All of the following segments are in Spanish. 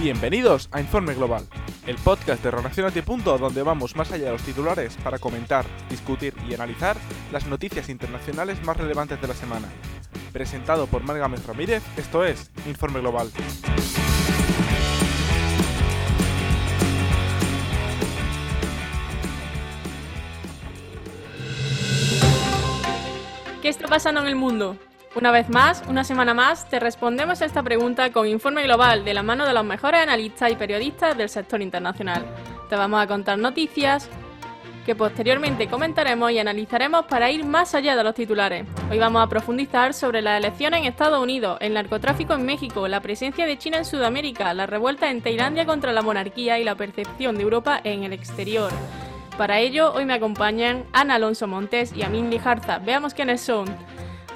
Bienvenidos a Informe Global, el podcast de Relacionate. donde vamos más allá de los titulares para comentar, discutir y analizar las noticias internacionales más relevantes de la semana. Presentado por Margamet Ramírez, esto es Informe Global. ¿Qué está pasando en el mundo? Una vez más, una semana más, te respondemos a esta pregunta con Informe Global de la mano de los mejores analistas y periodistas del sector internacional. Te vamos a contar noticias que posteriormente comentaremos y analizaremos para ir más allá de los titulares. Hoy vamos a profundizar sobre las elecciones en Estados Unidos, el narcotráfico en México, la presencia de China en Sudamérica, la revuelta en Tailandia contra la monarquía y la percepción de Europa en el exterior. Para ello, hoy me acompañan Ana Alonso Montes y Amin Lijarza. Veamos quiénes son.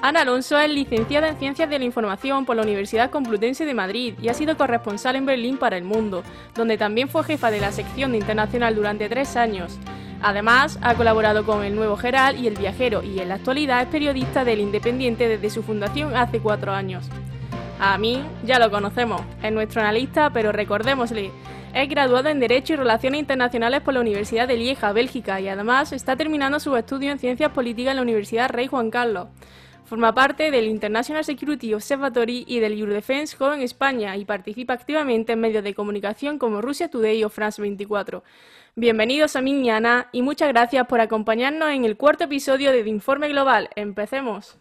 Ana Alonso es licenciada en Ciencias de la Información por la Universidad Complutense de Madrid y ha sido corresponsal en Berlín para El Mundo, donde también fue jefa de la sección de Internacional durante tres años. Además, ha colaborado con El Nuevo Geral y El Viajero y en la actualidad es periodista del Independiente desde su fundación hace cuatro años. A mí ya lo conocemos, es nuestro analista, pero recordémosle, es graduado en Derecho y Relaciones Internacionales por la Universidad de Lieja, Bélgica, y además está terminando su estudio en Ciencias Políticas en la Universidad Rey Juan Carlos. Forma parte del International Security Observatory y del Eurodefense Joven España y participa activamente en medios de comunicación como Rusia Today o France 24. Bienvenidos a Ana y muchas gracias por acompañarnos en el cuarto episodio de Informe Global. Empecemos.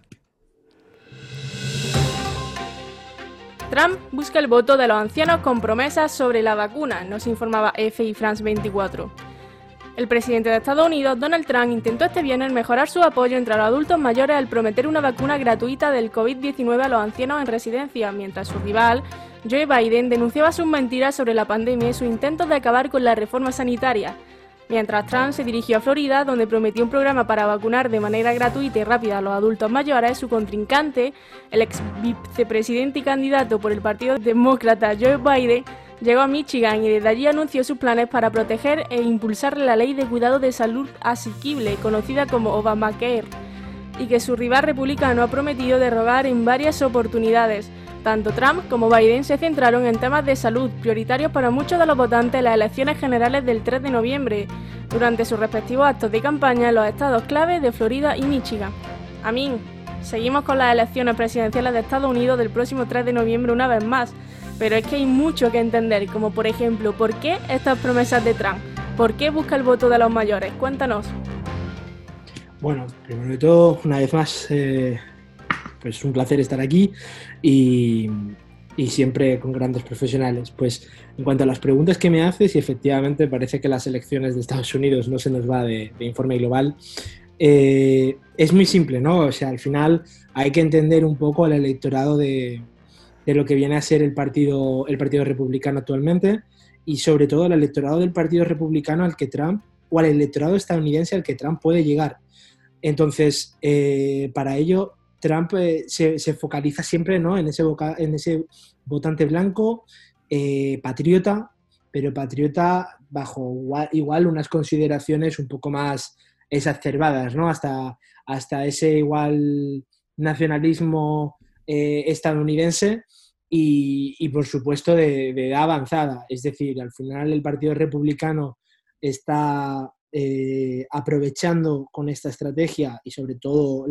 Trump busca el voto de los ancianos con promesas sobre la vacuna, nos informaba y France 24. El presidente de Estados Unidos, Donald Trump, intentó este viernes mejorar su apoyo entre los adultos mayores al prometer una vacuna gratuita del COVID-19 a los ancianos en residencia, mientras su rival, Joe Biden, denunciaba sus mentiras sobre la pandemia y sus intentos de acabar con la reforma sanitaria. Mientras Trump se dirigió a Florida, donde prometió un programa para vacunar de manera gratuita y rápida a los adultos mayores, su contrincante, el ex vicepresidente y candidato por el Partido Demócrata Joe Biden, Llegó a Michigan y desde allí anunció sus planes para proteger e impulsar la ley de cuidado de salud asequible, conocida como Obamacare, y que su rival republicano ha prometido derogar en varias oportunidades. Tanto Trump como Biden se centraron en temas de salud prioritarios para muchos de los votantes en las elecciones generales del 3 de noviembre, durante sus respectivos actos de campaña en los estados clave de Florida y Michigan. Amin, seguimos con las elecciones presidenciales de Estados Unidos del próximo 3 de noviembre una vez más pero es que hay mucho que entender, como por ejemplo, ¿por qué estas promesas de Trump? ¿Por qué busca el voto de los mayores? Cuéntanos. Bueno, primero de todo, una vez más, eh, pues un placer estar aquí y, siempre con grandes profesionales. Pues en cuanto a las preguntas que me haces, y efectivamente parece que las elecciones de Estados Unidos no se nos va de, informe global, eh, es muy simple, ¿no? O sea, al final hay que entender un poco al electorado de, de lo que viene a ser el partido, el partido republicano actualmente y sobre todo el electorado del partido republicano al que Trump, o al electorado estadounidense al que Trump puede llegar. Entonces, eh, para ello, Trump eh, se, focaliza siempre ¿no? en, ese en ese votante blanco, eh, patriota, pero patriota bajo igual, unas consideraciones un poco más exacerbadas, ¿no? Hasta, hasta ese igual nacionalismo estadounidense y, por supuesto de, edad avanzada. Es decir, al final el Partido Republicano está eh, aprovechando con esta estrategia y sobre todo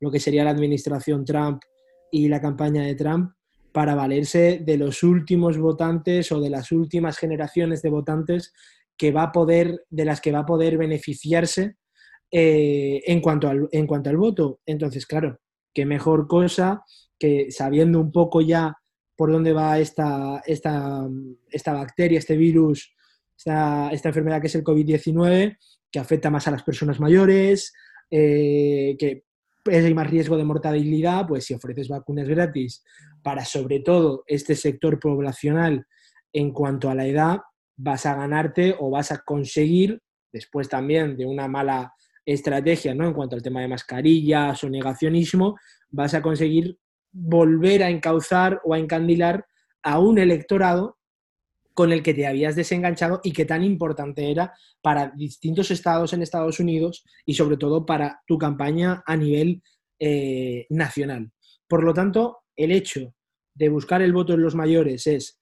lo que sería la administración Trump y la campaña de Trump para valerse de los últimos votantes o de las últimas generaciones de votantes que va a poder, de las que va a poder beneficiarse eh, en, cuanto al, en cuanto al voto. Entonces, claro, qué mejor cosa que sabiendo un poco ya por dónde va esta, esta, esta bacteria, este virus, esta, esta, enfermedad que es el COVID-19, que afecta más a las personas mayores, eh, que hay más riesgo de mortalidad, pues si ofreces vacunas gratis para sobre todo este sector poblacional en cuanto a la edad, vas a ganarte o vas a conseguir, después también de una mala estrategia ¿no? en cuanto al tema de mascarillas o negacionismo, vas a conseguir volver a encauzar o a encandilar a un electorado con el que te habías desenganchado y que tan importante era para distintos estados en Estados Unidos y sobre todo para tu campaña a nivel eh, nacional. Por lo tanto, el hecho de buscar el voto en los mayores es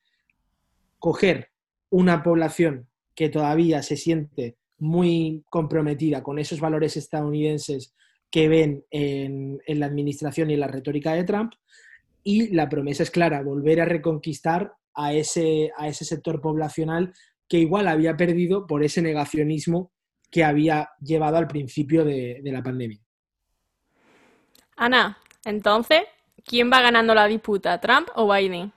coger una población que todavía se siente muy comprometida con esos valores estadounidenses que ven en, la administración y en la retórica de Trump. Y la promesa es clara, volver a reconquistar a ese, a ese sector poblacional que igual había perdido por ese negacionismo que había llevado al principio de la pandemia. Ana, entonces, ¿quién va ganando la disputa, Trump o Biden?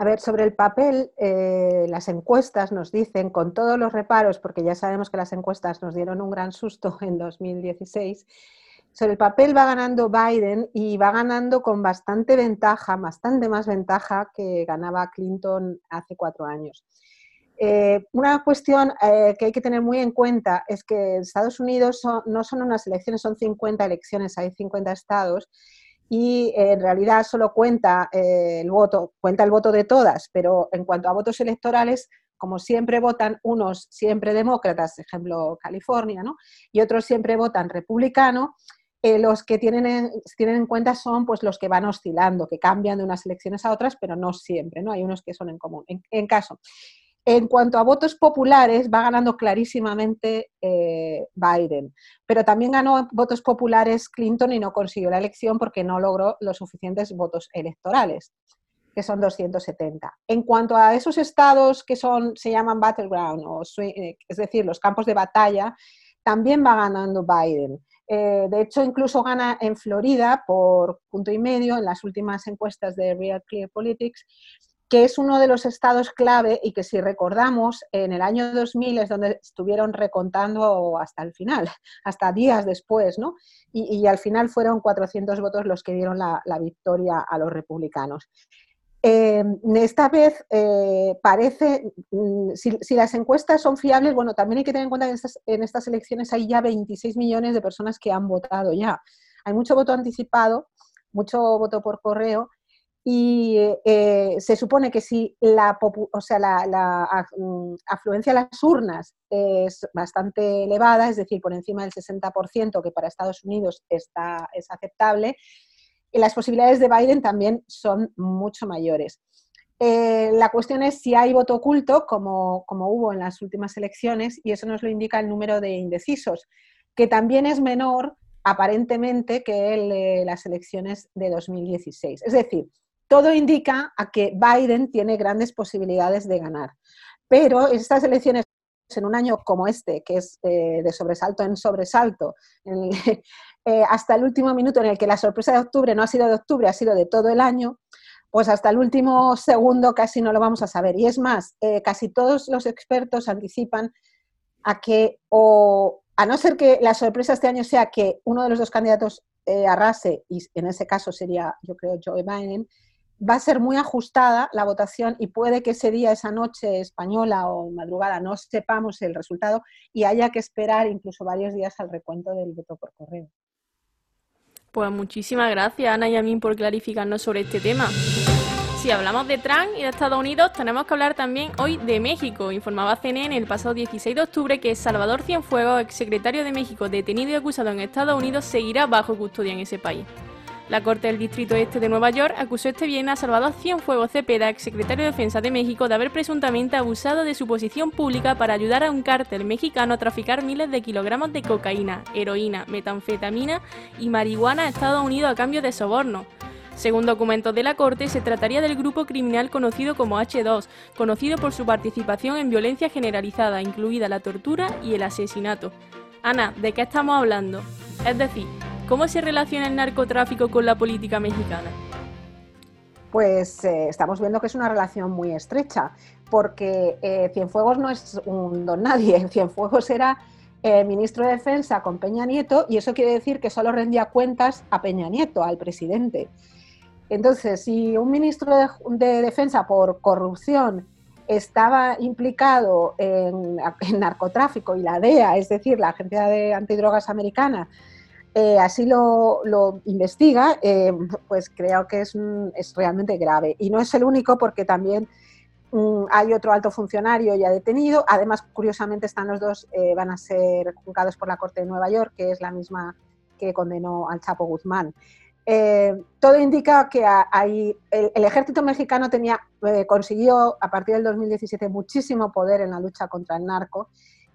A ver, sobre el papel, eh, las encuestas nos dicen, con todos los reparos, porque ya sabemos que las encuestas nos dieron un gran susto en 2016, sobre el papel va ganando Biden y va ganando con bastante ventaja, bastante más ventaja que ganaba Clinton hace cuatro años. Eh, una cuestión eh, que hay que tener muy en cuenta es que Estados Unidos no son unas elecciones, son 50 elecciones, hay 50 estados y en realidad solo cuenta eh, el voto, cuenta el voto de todas, pero en cuanto a votos electorales, como siempre votan unos siempre demócratas, ejemplo California, ¿no? y otros siempre votan republicano, eh, los que tienen en, tienen en cuenta son pues, los que van oscilando, que cambian de unas elecciones a otras, pero no siempre, ¿no? Hay unos que son en común. en caso, en cuanto a votos populares, va ganando clarísimamente eh, Biden, pero también ganó votos populares Clinton y no consiguió la elección porque no logró los suficientes votos electorales, que son 270. En cuanto a esos estados que son, se llaman battleground, o, eh, es decir, los campos de batalla, también va ganando Biden. Eh, de hecho, incluso gana en Florida por punto y medio en las últimas encuestas de Real Clear Politics que es uno de los estados clave y que si recordamos, en el año 2000 es donde estuvieron recontando hasta el final, hasta días después, ¿no? Y, al final fueron 400 votos los que dieron la, victoria a los republicanos. Eh, esta vez eh, parece, mm, si, las encuestas son fiables, bueno, también hay que tener en cuenta que en estas, en estas elecciones hay ya 26 millones de personas que han votado ya. Hay mucho voto anticipado, mucho voto por correo y eh, se supone que si la, o sea, la, mm, afluencia a las urnas es bastante elevada, es decir, por encima del 60%, que para Estados Unidos está, es aceptable, las posibilidades de Biden también son mucho mayores. Eh, la cuestión es si hay voto oculto, como, como hubo en las últimas elecciones, y eso nos lo indica el número de indecisos, que también es menor aparentemente que las elecciones de 2016. Es decir, todo indica a que Biden tiene grandes posibilidades de ganar. Pero estas elecciones en un año como este, que es eh, de sobresalto en sobresalto, eh, hasta el último minuto en el que la sorpresa de octubre no ha sido de octubre, ha sido de todo el año, pues hasta el último segundo casi no lo vamos a saber. Y es más, eh, casi todos los expertos anticipan a que, o a no ser que la sorpresa este año sea que uno de los dos candidatos arrase, y en ese caso sería, yo creo, Joe Biden, va a ser muy ajustada la votación y puede que ese día, esa noche española o madrugada no sepamos el resultado y haya que esperar incluso varios días al recuento del voto por correo. Pues muchísimas gracias Ana y por clarificarnos sobre este tema. Si hablamos de Trump y de Estados Unidos, tenemos que hablar también hoy de México. Informaba CNN el pasado 16 de octubre que Salvador Cienfuegos, exsecretario de México detenido y acusado en Estados Unidos, seguirá bajo custodia en ese país. La Corte del Distrito Este de Nueva York acusó este viernes a Salvador Cienfuegos Cepeda, exsecretario de Defensa de México, de haber presuntamente abusado de su posición pública para ayudar a un cártel mexicano a traficar miles de kilogramos de cocaína, heroína, metanfetamina y marihuana a Estados Unidos a cambio de soborno. Según documentos de la Corte, se trataría del grupo criminal conocido como H2, conocido por su participación en violencia generalizada, incluida la tortura y el asesinato. Ana, ¿de qué estamos hablando? Es decir, ¿Cómo se relaciona el narcotráfico con la política mexicana? Pues eh, estamos viendo que es una relación muy estrecha, porque eh, Cienfuegos no es un don nadie. Cienfuegos era eh, ministro de Defensa con Peña Nieto y eso quiere decir que solo rendía cuentas a Peña Nieto, al presidente. Entonces, si un ministro de, Defensa por corrupción estaba implicado en, en, narcotráfico y la DEA, es decir, la Agencia de Antidrogas Americana, eh, así lo, investiga, eh, pues creo que es, realmente grave. Y no es el único porque también mm, hay otro alto funcionario ya detenido. Además, curiosamente, están los dos, eh, van a ser juzgados por la Corte de Nueva York, que es la misma que condenó al Chapo Guzmán. todo indica que hay, el, ejército mexicano tenía, consiguió a partir del 2017 muchísimo poder en la lucha contra el narco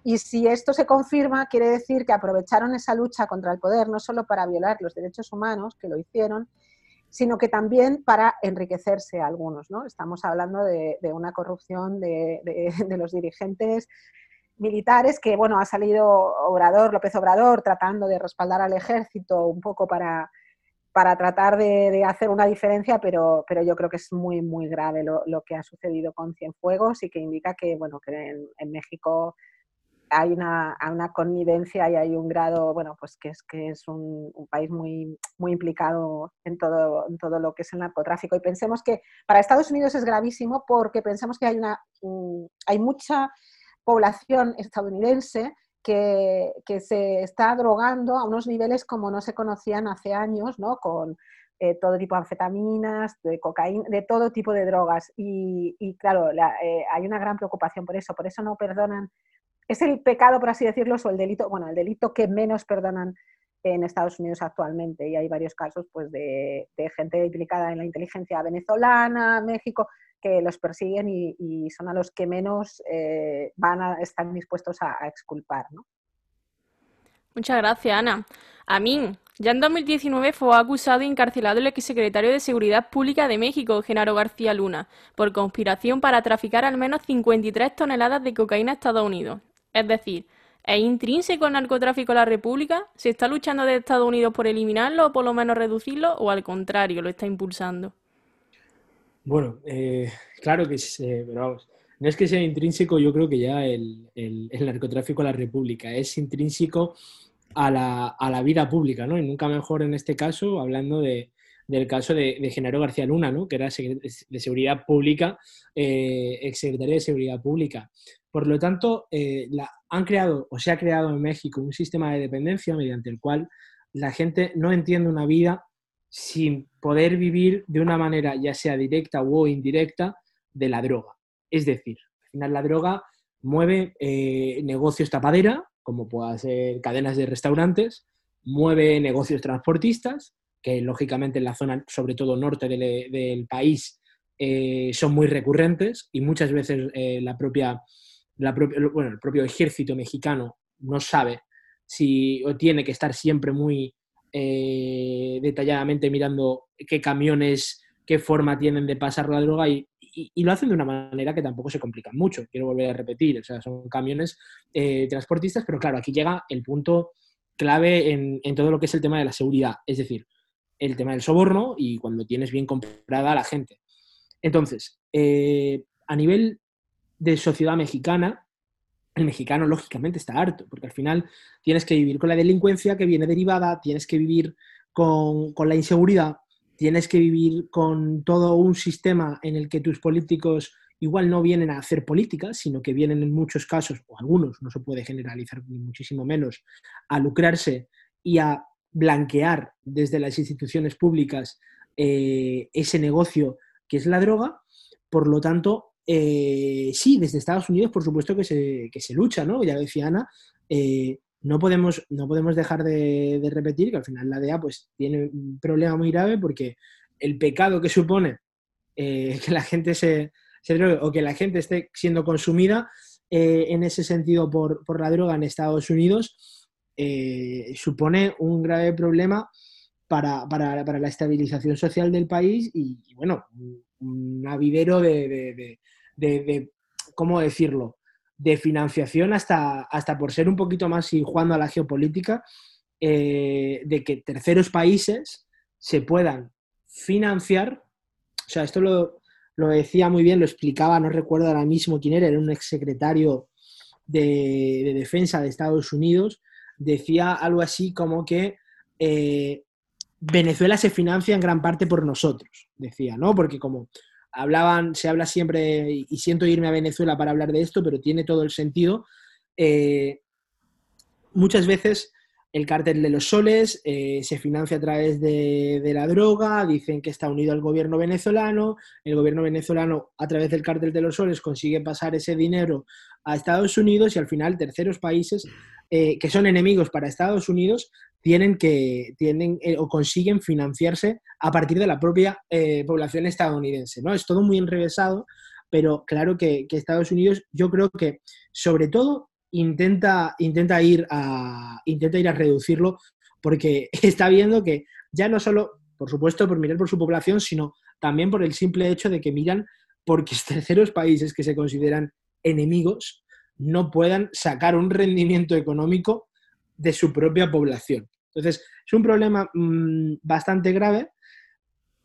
y si esto se confirma, quiere decir que aprovecharon esa lucha contra el poder no solo para violar los derechos humanos, que lo hicieron, sino que también para enriquecerse algunos. ¿no? Estamos hablando de, una corrupción de, de, los dirigentes militares que, bueno, ha salido Obrador, López Obrador, tratando de respaldar al ejército un poco para, para tratar de, hacer una diferencia, pero, pero yo creo que es muy, muy grave lo, que ha sucedido con Cienfuegos y que indica que, bueno, que en, México hay una, una, connivencia y hay un grado, bueno, pues que es que es un, país muy, muy implicado en todo, en todo lo que es el narcotráfico. Y pensemos que para Estados Unidos es gravísimo porque pensemos que hay, una, hay mucha población estadounidense que, se está drogando a unos niveles como no se conocían hace años, ¿no? Con eh, todo tipo de anfetaminas, de cocaína, de todo tipo de drogas. Y, claro, eh, hay una gran preocupación por eso, por eso no perdonan. Es el pecado, por así decirlo, o el delito, bueno, el delito que menos perdonan en Estados Unidos actualmente. Y hay varios casos pues, de, gente implicada en la inteligencia venezolana, México, que los persiguen y, son a los que menos eh, van a estar dispuestos a, exculpar. Muchas gracias, Ana. A mí, ya en 2019 fue acusado y encarcelado el exsecretario de Seguridad Pública de México, Genaro García Luna, por conspiración para traficar al menos 53 toneladas de cocaína a Estados Unidos. Es decir, ¿es intrínseco el narcotráfico a la República? ¿Se está luchando de Estados Unidos por eliminarlo o por lo menos reducirlo? ¿O al contrario, lo está impulsando? Bueno, eh, claro que sí, pero vamos, no es que sea intrínseco, yo creo que ya el, narcotráfico a la República es intrínseco a la, vida pública, ¿no? Y nunca mejor en este caso, hablando de, del caso de, Genaro García Luna, ¿no? Que era de Seguridad Pública, eh, exsecretario de Seguridad Pública. Por lo tanto, eh, han creado o se ha creado en México un sistema de dependencia mediante el cual la gente no entiende una vida sin poder vivir de una manera ya sea directa o indirecta de la droga. Es decir, al final la droga mueve eh, negocios tapadera, como puedan ser cadenas de restaurantes, mueve negocios transportistas, que lógicamente en la zona, sobre todo norte del, país, eh, son muy recurrentes y muchas veces eh, la propia, bueno, el propio ejército mexicano no sabe si o tiene que estar siempre muy eh, detalladamente mirando qué camiones, qué forma tienen de pasar la droga y, lo hacen de una manera que tampoco se complica mucho. Quiero volver a repetir, o sea, son camiones transportistas, pero claro, aquí llega el punto clave en, todo lo que es el tema de la seguridad, es decir, el tema del soborno y cuando tienes bien comprada a la gente. Entonces, eh, a nivel de sociedad mexicana, el mexicano lógicamente está harto, porque al final tienes que vivir con la delincuencia que viene derivada, tienes que vivir con, la inseguridad, tienes que vivir con todo un sistema en el que tus políticos igual no vienen a hacer política, sino que vienen en muchos casos, o algunos, no se puede generalizar ni muchísimo menos, a lucrarse y a blanquear desde las instituciones públicas eh, ese negocio que es la droga. Por lo tanto, eh, sí, desde Estados Unidos, por supuesto que se, que se lucha, ¿no? Ya decía Ana, eh, no, podemos, no podemos dejar de, repetir que al final la DEA pues, tiene un problema muy grave porque el pecado que supone que la gente se, drogue o que la gente esté siendo consumida en ese sentido por, la droga en Estados Unidos supone un grave problema para, la estabilización social del país y, bueno, un avidero de, de, ¿cómo decirlo?, de financiación hasta, hasta por ser un poquito más y jugando a la geopolítica, eh, de que terceros países se puedan financiar. O sea, esto lo, decía muy bien, lo explicaba, no recuerdo ahora mismo quién era, era un exsecretario de, de defensa de Estados Unidos, decía algo así como que eh, Venezuela se financia en gran parte por nosotros, decía, ¿no? Porque como hablaban, se habla siempre, y siento irme a Venezuela para hablar de esto, pero tiene todo el sentido. Eh, muchas veces el cártel de los soles eh, se financia a través de, la droga, dicen que está unido al gobierno venezolano, el gobierno venezolano a través del cártel de los soles consigue pasar ese dinero a Estados Unidos y al final terceros países eh, que son enemigos para Estados Unidos tienen que tienen eh, o consiguen financiarse a partir de la propia eh, población estadounidense. ¿no? Es todo muy enrevesado, pero claro que, Estados Unidos, yo creo que sobre todo intenta, intenta, ir a, intenta ir a reducirlo porque está viendo que ya no solo, por supuesto, por mirar por su población, sino también por el simple hecho de que miran porque terceros países que se consideran enemigos no puedan sacar un rendimiento económico de su propia población. Entonces, es un problema mm, bastante grave,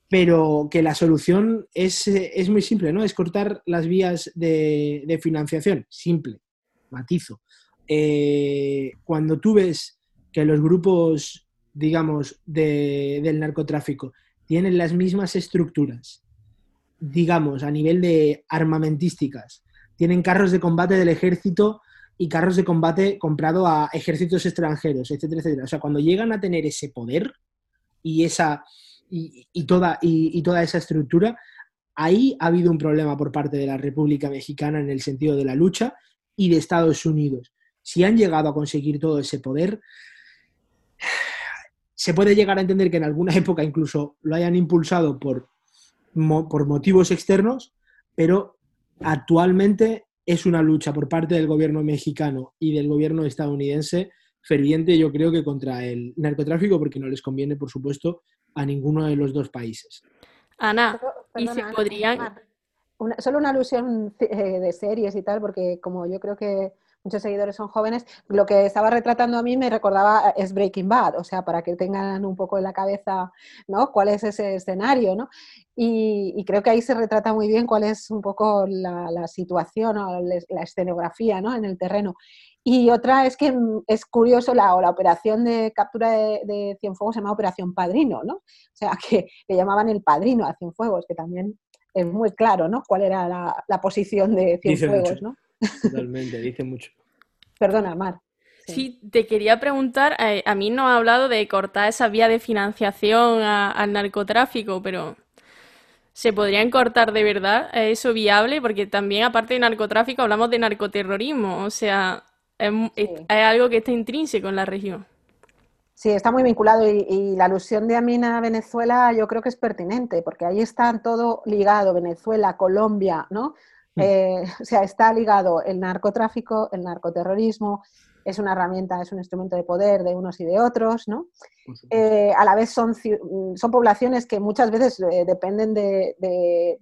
pero que la solución es, muy simple, ¿no? Es cortar las vías de, financiación. Simple, matizo. Eh, cuando tú ves que los grupos, digamos, del narcotráfico tienen las mismas estructuras, digamos, a nivel de armamentísticas, tienen carros de combate del ejército y carros de combate comprado a ejércitos extranjeros, etcétera, etcétera. O sea, cuando llegan a tener ese poder y esa y, toda, y, toda esa estructura, ahí ha habido un problema por parte de la República Mexicana en el sentido de la lucha y de Estados Unidos. Si han llegado a conseguir todo ese poder, se puede llegar a entender que en alguna época incluso lo hayan impulsado por, por motivos externos, pero actualmente es una lucha por parte del gobierno mexicano y del gobierno estadounidense ferviente, yo creo que contra el narcotráfico, porque no les conviene, por supuesto, a ninguno de los dos países. Ana, ¿y si podrían...? solo una alusión eh, de series y tal, porque como yo creo que muchos seguidores son jóvenes, lo que estaba retratando a mí me recordaba eh, es Breaking Bad, o sea, para que tengan un poco en la cabeza, ¿no? ¿Cuál es ese escenario, ¿no? Y, creo que ahí se retrata muy bien cuál es un poco la, situación o la escenografía, ¿no? En el terreno. Y otra es que mm, es curioso, la, la operación de captura de, de, Cienfuegos se llama Operación Padrino, ¿no? O sea, que le llamaban el padrino a Cienfuegos, que también es muy claro, ¿no? Cuál era la, la posición de Cienfuegos, ¿no? Totalmente, dice mucho. Perdona, Mar. Sí. te quería preguntar, eh, a mí no ha hablado de cortar esa vía de financiación al narcotráfico, pero ¿se podrían cortar de verdad? ¿Es eso viable? Porque también, aparte de narcotráfico, hablamos de narcoterrorismo, o sea, es, algo que está intrínseco en la región. Sí, está muy vinculado y, y, la alusión de Amina a Venezuela yo creo que es pertinente, porque ahí está todo ligado, Venezuela, Colombia, ¿no? Mm. Eh, o sea, está ligado el narcotráfico, el narcoterrorismo, es una herramienta, es un instrumento de poder de unos y de otros, ¿no? Eh, a la vez son, son poblaciones que muchas veces eh, dependen de,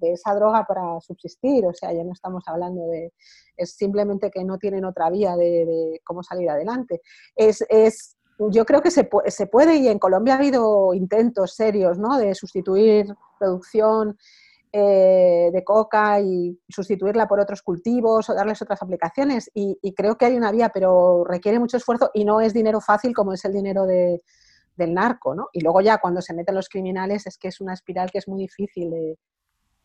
esa droga para subsistir, o sea, ya no estamos hablando de, es simplemente que no tienen otra vía de, cómo salir adelante. Es, es, yo creo que se, se puede y en Colombia ha habido intentos serios, ¿no? De sustituir producción eh, de coca y sustituirla por otros cultivos o darles otras aplicaciones. Y, creo que hay una vía, pero requiere mucho esfuerzo y no es dinero fácil como es el dinero del narco. ¿no? Y luego ya cuando se meten los criminales es que es una espiral que es muy difícil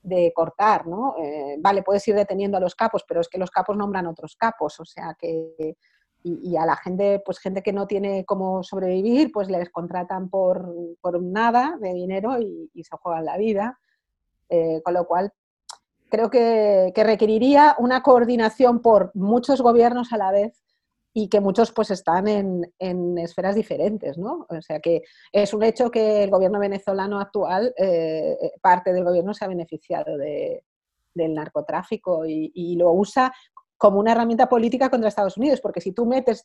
de, cortar. ¿no? Eh, vale, puedes ir deteniendo a los capos, pero es que los capos nombran otros capos. O sea que... Y, a la gente, pues gente que no tiene cómo sobrevivir, pues les contratan por, nada de dinero y, y se juegan la vida eh, con lo cual, creo que, requeriría una coordinación por muchos gobiernos a la vez y que muchos pues están en, esferas diferentes, ¿no? O sea que es un hecho que el gobierno venezolano actual, eh, parte del gobierno se ha beneficiado del narcotráfico y, lo usa como una herramienta política contra Estados Unidos, porque si tú metes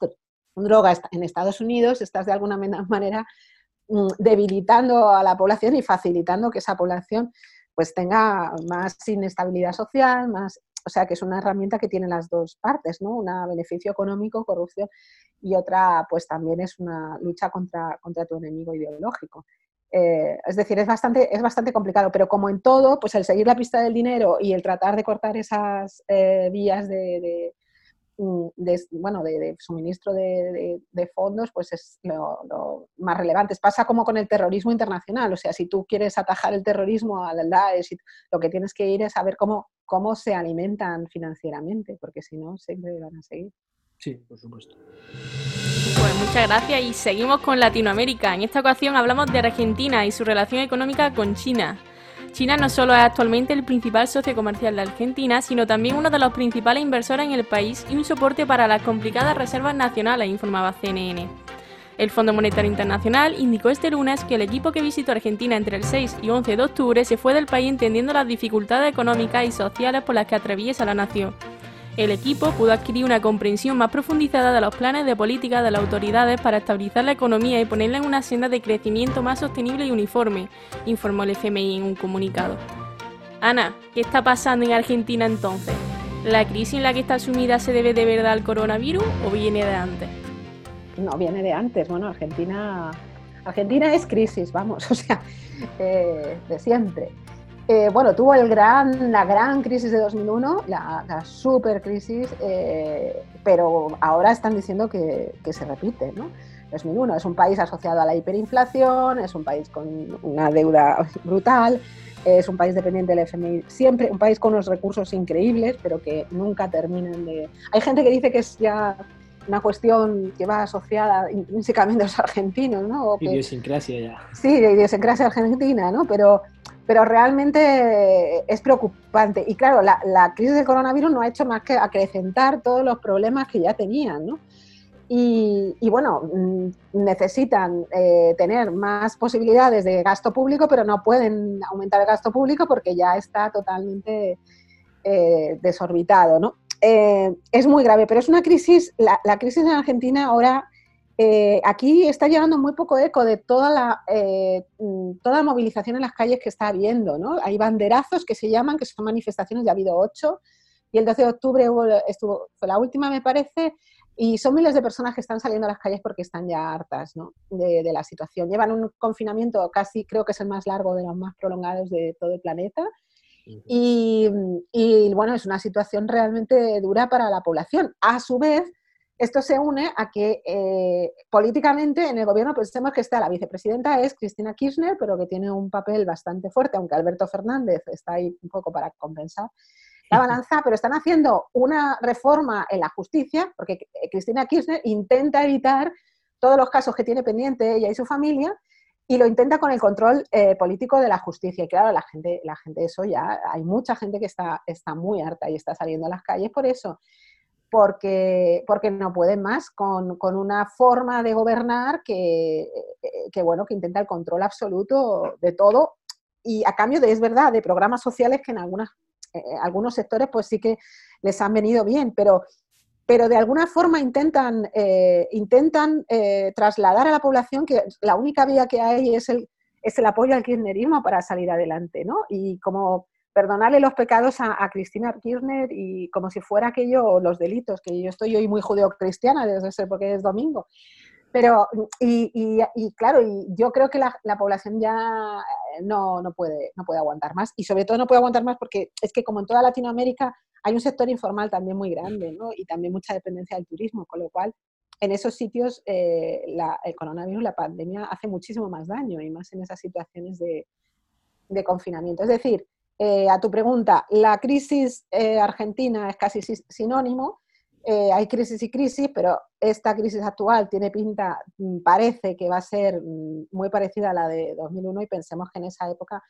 droga en Estados Unidos, estás de alguna manera mm, debilitando a la población y facilitando que esa población pues tenga más inestabilidad social, más, o sea que es una herramienta que tiene las dos partes, ¿no? Una beneficio económico, corrupción, y otra pues también es una lucha contra, contra tu enemigo ideológico. Eh, es decir, es bastante, es bastante complicado, pero como en todo, pues el seguir la pista del dinero y el tratar de cortar esas eh, vías de, de, bueno, de, suministro de, fondos, pues es lo, más relevante. Pasa como con el terrorismo internacional, o sea, si tú quieres atajar el terrorismo al Daesh, lo que tienes que ir es saber cómo, cómo se alimentan financieramente, porque si no, siempre van a seguir. Sí, por supuesto. Pues muchas gracias y seguimos con Latinoamérica. En esta ocasión hablamos de Argentina y su relación económica con China. China no solo es actualmente el principal socio comercial de Argentina, sino también uno de los principales inversores en el país y un soporte para las complicadas reservas nacionales, informaba CNN. El Fondo Monetario Internacional indicó este lunes que el equipo que visitó Argentina entre el 6 y 11 de octubre se fue del país entendiendo las dificultades económicas y sociales por las que atraviesa la nación. El equipo pudo adquirir una comprensión más profundizada de los planes de política de las autoridades para estabilizar la economía y ponerla en una senda de crecimiento más sostenible y uniforme, informó el FMI en un comunicado. Ana, ¿qué está pasando en Argentina entonces? ¿La crisis en la que está sumida se debe de verdad al coronavirus o viene de antes? No, viene de antes. Bueno, Argentina, Argentina es crisis, vamos, o sea, eh, de siempre. Eh, bueno, tuvo el gran, la gran crisis de 2001, la, la super crisis, eh, pero ahora están diciendo que, que, se repite, ¿no? 2001 es un país asociado a la hiperinflación, es un país con una deuda brutal, es un país dependiente del FMI, siempre un país con unos recursos increíbles, pero que nunca terminan de... Hay gente que dice que es ya una cuestión que va asociada intrínsecamente a los argentinos, ¿no? Que, idiosincrasia ya. Sí, idiosincrasia argentina, ¿no? Pero, pero realmente es preocupante. Y claro, la, la, crisis del coronavirus no ha hecho más que acrecentar todos los problemas que ya tenían, ¿no? Y, y bueno, necesitan eh, tener más posibilidades de gasto público, pero no pueden aumentar el gasto público porque ya está totalmente eh, desorbitado, ¿no? Eh, es muy grave, pero es una crisis, la, crisis en Argentina ahora, eh, aquí está llegando muy poco eco de toda la, eh, toda la movilización en las calles que está habiendo, ¿no? Hay banderazos que se llaman, que son manifestaciones, ya ha habido ocho, y el 12 de octubre estuvo, fue la última, me parece, y son miles de personas que están saliendo a las calles porque están ya hartas ¿no? de, la situación. Llevan un confinamiento casi, creo que es el más largo de los más prolongados de todo el planeta, y, y, bueno, es una situación realmente dura para la población. A su vez, esto se une a que eh, políticamente en el gobierno pensemos que está la vicepresidenta es Cristina Kirchner, pero que tiene un papel bastante fuerte, aunque Alberto Fernández está ahí un poco para compensar la balanza, pero están haciendo una reforma en la justicia, porque Cristina Kirchner intenta evitar todos los casos que tiene pendiente ella y su familia, y lo intenta con el control eh, político de la justicia. Y claro, la gente, la gente eso ya, hay mucha gente que está, está muy harta y está saliendo a las calles por eso, porque, porque no pueden más con, con una forma de gobernar que, eh, que, bueno, que intenta el control absoluto de todo y a cambio de, es verdad, de programas sociales que en algunas, eh, algunos sectores pues sí que les han venido bien, pero pero de alguna forma intentan, eh, intentan eh, trasladar a la población que la única vía que hay es el, es el apoyo al kirchnerismo para salir adelante, ¿no? Y como perdonarle los pecados a, Cristina Kirchner y como si fuera aquello los delitos, que yo estoy hoy muy judeocristiana, debe ser porque es domingo. Pero, y, y, claro, y yo creo que la, la, población ya no, no, puede, no puede aguantar más. Y sobre todo no puede aguantar más porque es que como en toda Latinoamérica hay un sector informal también muy grande, ¿no? Y también mucha dependencia del turismo, con lo cual en esos sitios eh, la, el coronavirus, la pandemia, hace muchísimo más daño y más en esas situaciones de, de confinamiento. Es decir, eh, a tu pregunta, la crisis eh, argentina es casi sinónimo. Eh, hay crisis y crisis, pero esta crisis actual tiene pinta, mm, parece que va a ser mm, muy parecida a la de 2001 y pensemos que en esa época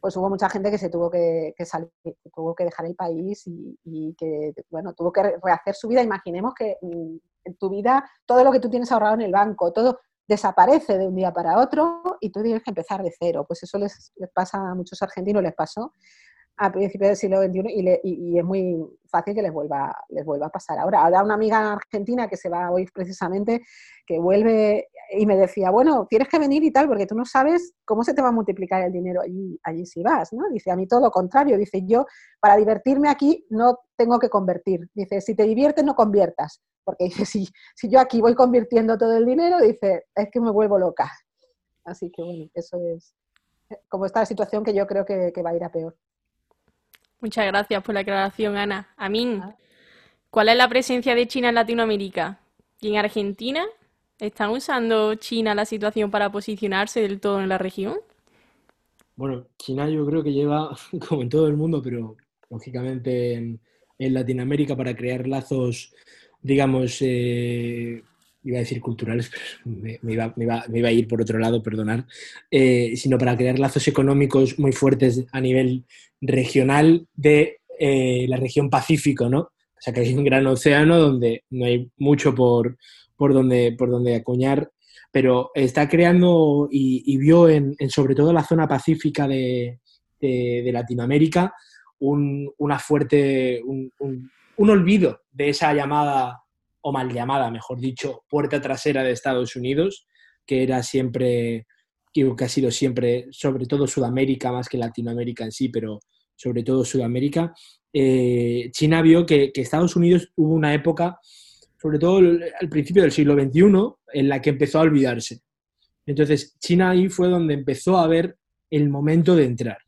pues hubo mucha gente que se tuvo que, que salir, tuvo que dejar el país y, que, bueno, tuvo que rehacer su vida. Imaginemos que mm, en tu vida todo lo que tú tienes ahorrado en el banco, todo desaparece de un día para otro y tú tienes que empezar de cero. Pues eso les pasa a muchos argentinos, les pasó a principios del siglo XXI y, le, y, es muy fácil que les vuelva, les vuelva a pasar. Ahora, ahora una amiga argentina que se va hoy precisamente, que vuelve y me decía, bueno, tienes que venir y tal, porque tú no sabes cómo se te va a multiplicar el dinero allí, allí si vas, ¿no? Dice, a mí todo lo contrario, dice, yo para divertirme aquí no tengo que convertir. Dice, si te diviertes no conviertas, porque dice, si, si yo aquí voy convirtiendo todo el dinero, dice, es que me vuelvo loca. Así que bueno, eso es como está la situación que yo creo que va a ir a peor. Muchas gracias por la aclaración, Ana. Amin, ¿cuál es la presencia de China en Latinoamérica? ¿Y en Argentina? ¿Están usando China la situación para posicionarse del todo en la región? Bueno, China yo creo que lleva, como en todo el mundo, pero lógicamente en, en Latinoamérica, para crear lazos, digamos, eh, iba a decir culturales, pero me, iba, me, iba, me, iba, a ir por otro lado, perdonar, eh, sino para crear lazos económicos muy fuertes a nivel regional de eh, la región Pacífico, ¿no? O sea, que hay un gran océano donde no hay mucho por, por, donde, por donde acuñar pero está creando y, vio en, sobre todo la zona pacífica de, Latinoamérica un, una fuerte, un, un, olvido de esa llamada, o mal llamada, mejor dicho, puerta trasera de Estados Unidos, que era siempre, que ha sido siempre, sobre todo Sudamérica más que Latinoamérica en sí, pero sobre todo Sudamérica, eh, China vio que, Estados Unidos hubo una época, sobre todo al principio del siglo XXI, en la que empezó a olvidarse. Entonces, China ahí fue donde empezó a ver el momento de entrar.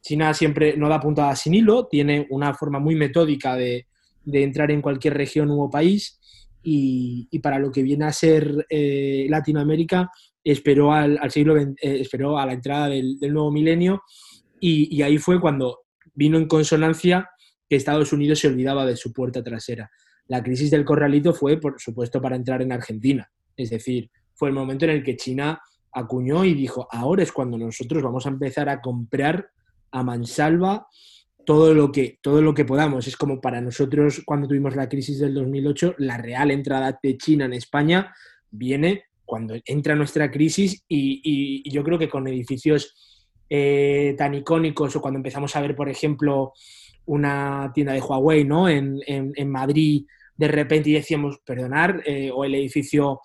China siempre no da puntada sin hilo, tiene una forma muy metódica de, entrar en cualquier región u país y, para lo que viene a ser eh, Latinoamérica esperó al, siglo eh, esperó a la entrada del, nuevo milenio y, ahí fue cuando vino en consonancia que Estados Unidos se olvidaba de su puerta trasera. La crisis del corralito fue, por supuesto, para entrar en Argentina. Es decir, fue el momento en el que China acuñó y dijo, ahora es cuando nosotros vamos a empezar a comprar a mansalva todo lo que, todo lo que podamos. Es como para nosotros cuando tuvimos la crisis del 2008, la real entrada de China en España viene cuando entra nuestra crisis y yo creo que con edificios eh, tan icónicos o cuando empezamos a ver, por ejemplo, una tienda de Huawei ¿no? en, Madrid de repente y decíamos, perdonar, eh, o el edificio,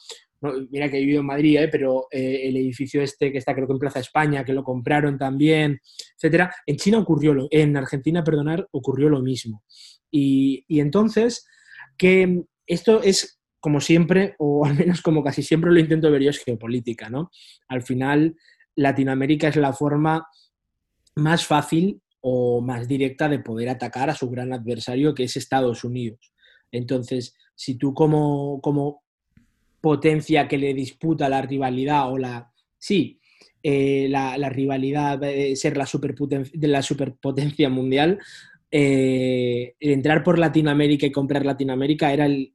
mira que he vivido en Madrid, eh, pero el edificio este que está creo que en Plaza España, que lo compraron también, etcétera. En China ocurrió, lo, en Argentina, perdonar, ocurrió lo mismo. Y, y entonces, que esto es como siempre, o al menos como casi siempre lo intento ver yo, es geopolítica, ¿no? Al final, Latinoamérica es la forma más fácil o más directa de poder atacar a su gran adversario que es Estados Unidos. Entonces, si tú como, como potencia que le disputa la rivalidad o la... Sí, eh, la, rivalidad de ser la superpotencia, de la superpotencia mundial, eh, entrar por Latinoamérica y comprar Latinoamérica era el,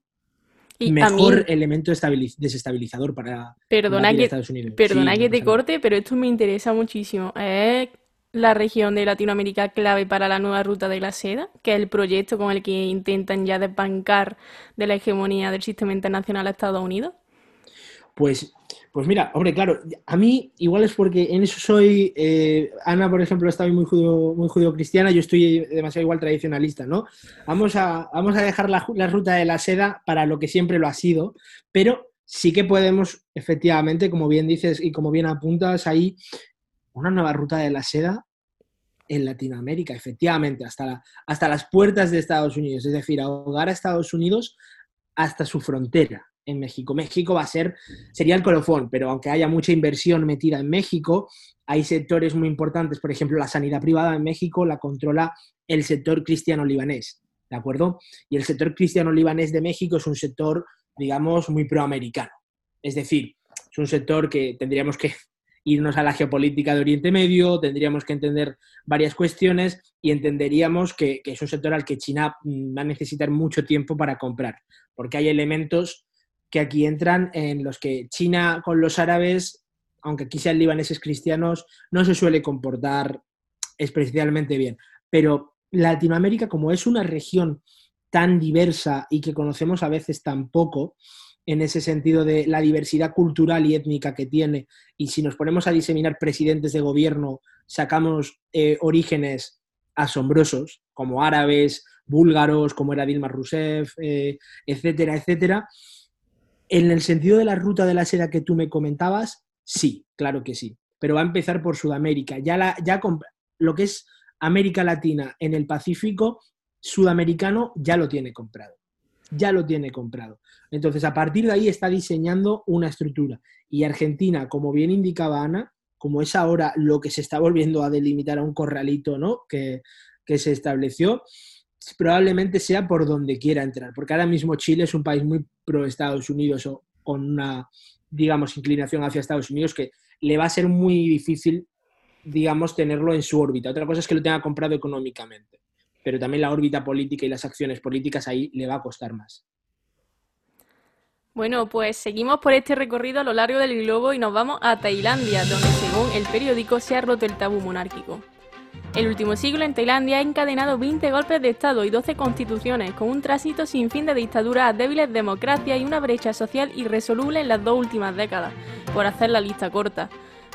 mejor elemento desestabilizador para, perdona que, Estados Unidos. Perdona que te corte, pero esto me interesa muchísimo. ¿Es la región de Latinoamérica clave para la nueva ruta de la seda, que es el proyecto con el que intentan ya desbancar de la hegemonía del sistema internacional a Estados Unidos? Pues, pues mira, hombre, claro, a mí igual es porque en eso soy, eh, Ana, por ejemplo, está muy judío, muy judío cristiana, yo estoy demasiado igual tradicionalista, ¿no? Vamos a, vamos a dejar la, la ruta de la seda para lo que siempre lo ha sido, pero sí que podemos, efectivamente, como bien dices y como bien apuntas ahí, una nueva ruta de la seda en Latinoamérica, efectivamente, hasta, hasta las puertas de Estados Unidos, es decir, ahogar a Estados Unidos hasta su frontera en México. México va a ser, sería el colofón, pero aunque haya mucha inversión metida en México, hay sectores muy importantes, por ejemplo, la sanidad privada en México la controla el sector cristiano-libanés, ¿de acuerdo? Y el sector cristiano-libanés de México es un sector, digamos, muy proamericano. Es decir, es un sector que tendríamos que irnos a la geopolítica de Oriente Medio, tendríamos que entender varias cuestiones y entenderíamos que, es un sector al que China mm, va a necesitar mucho tiempo para comprar, porque hay elementos que aquí entran en los que China con los árabes, aunque aquí sean libaneses cristianos, no se suele comportar especialmente bien. Pero Latinoamérica, como es una región tan diversa y que conocemos a veces tan poco, en ese sentido de la diversidad cultural y étnica que tiene, y si nos ponemos a diseminar presidentes de gobierno, sacamos eh, orígenes asombrosos, como árabes, búlgaros, como era Dilma Rousseff, eh, etcétera, etcétera, en el sentido de la ruta de la seda que tú me comentabas, sí, claro que sí. Pero va a empezar por Sudamérica. Ya, ya lo que es América Latina en el Pacífico, sudamericano ya lo tiene comprado. Ya lo tiene comprado. Entonces, a partir de ahí está diseñando una estructura. Y Argentina, como bien indicaba Ana, como es ahora lo que se está volviendo a delimitar a un corralito ¿no? que, que se estableció, probablemente sea por donde quiera entrar, porque ahora mismo Chile es un país muy pro Estados Unidos o con una, digamos, inclinación hacia Estados Unidos que le va a ser muy difícil, digamos, tenerlo en su órbita. Otra cosa es que lo tenga comprado económicamente, pero también la órbita política y las acciones políticas ahí le va a costar más. Bueno, pues seguimos por este recorrido a lo largo del globo y nos vamos a Tailandia, donde según el periódico se ha roto el tabú monárquico. El último siglo en Tailandia ha encadenado 20 golpes de Estado y 12 constituciones, con un tránsito sin fin de dictaduras, débiles democracias y una brecha social irresoluble en las dos últimas décadas, por hacer la lista corta.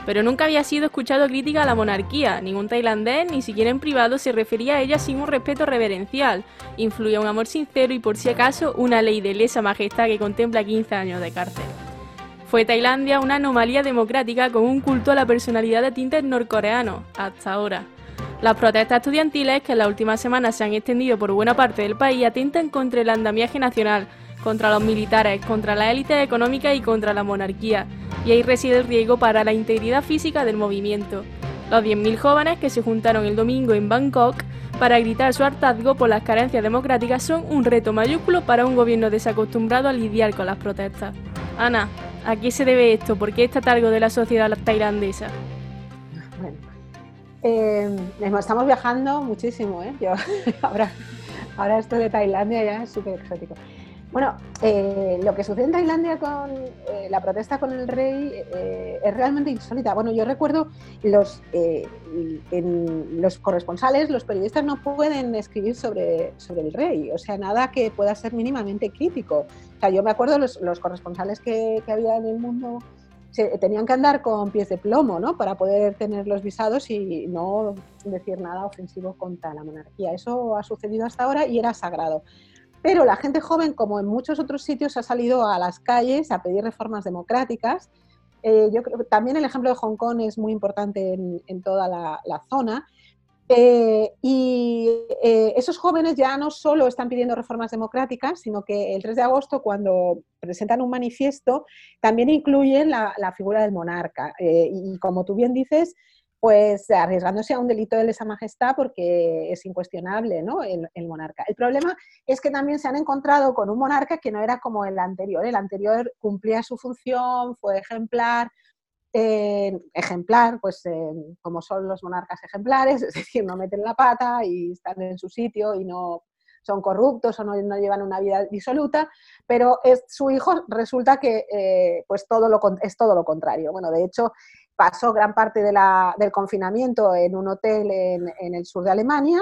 Pero nunca había sido escuchado crítica a la monarquía, ningún tailandés, ni siquiera en privado, se refería a ella sin un respeto reverencial. Influía un amor sincero y por si acaso una ley de lesa majestad que contempla 15 años de cárcel. Fue Tailandia una anomalía democrática con un culto a la personalidad de tintes norcoreanos, hasta ahora. Las protestas estudiantiles, que en las últimas semanas se han extendido por buena parte del país, atentan contra el andamiaje nacional, contra los militares, contra la élite económica y contra la monarquía, y ahí reside el riesgo para la integridad física del movimiento. Los 10.000 jóvenes que se juntaron el domingo en Bangkok para gritar su hartazgo por las carencias democráticas son un reto mayúsculo para un gobierno desacostumbrado a lidiar con las protestas. Ana, ¿a qué se debe esto? ¿Por qué está cargo de la sociedad tailandesa? Eh, estamos viajando muchísimo, ¿eh? ahora, ahora esto de Tailandia ya es súper exótico. Bueno, eh, lo que sucede en Tailandia con eh, la protesta con el rey es realmente insólita. Bueno, yo recuerdo los, los corresponsales, los periodistas no pueden escribir sobre, sobre el rey, o sea, nada que pueda ser mínimamente crítico. O sea, yo me acuerdo los, los corresponsales que, que había en el mundo tenían que andar con pies de plomo ¿no? para poder tener los visados y no decir nada ofensivo contra la monarquía. Eso ha sucedido hasta ahora y era sagrado. Pero la gente joven, como en muchos otros sitios, ha salido a las calles a pedir reformas democráticas. Eh, yo creo también el ejemplo de Hong Kong es muy importante en, toda la, la zona. Eh, y eh, esos jóvenes ya no solo están pidiendo reformas democráticas, sino que el 3 de agosto, cuando presentan un manifiesto, también incluyen la, figura del monarca. Eh, y como tú bien dices, pues arriesgándose a un delito de lesa majestad porque es incuestionable ¿no? el, monarca. El problema es que también se han encontrado con un monarca que no era como el anterior. El anterior cumplía su función, fue ejemplar, ejemplar, pues como son los monarcas ejemplares, es decir, no meten la pata y están en su sitio y no son corruptos o no, llevan una vida disoluta, pero es, su hijo resulta que eh, pues todo lo, es todo lo contrario. Bueno, de hecho, pasó gran parte de la, del confinamiento en un hotel en, el sur de Alemania,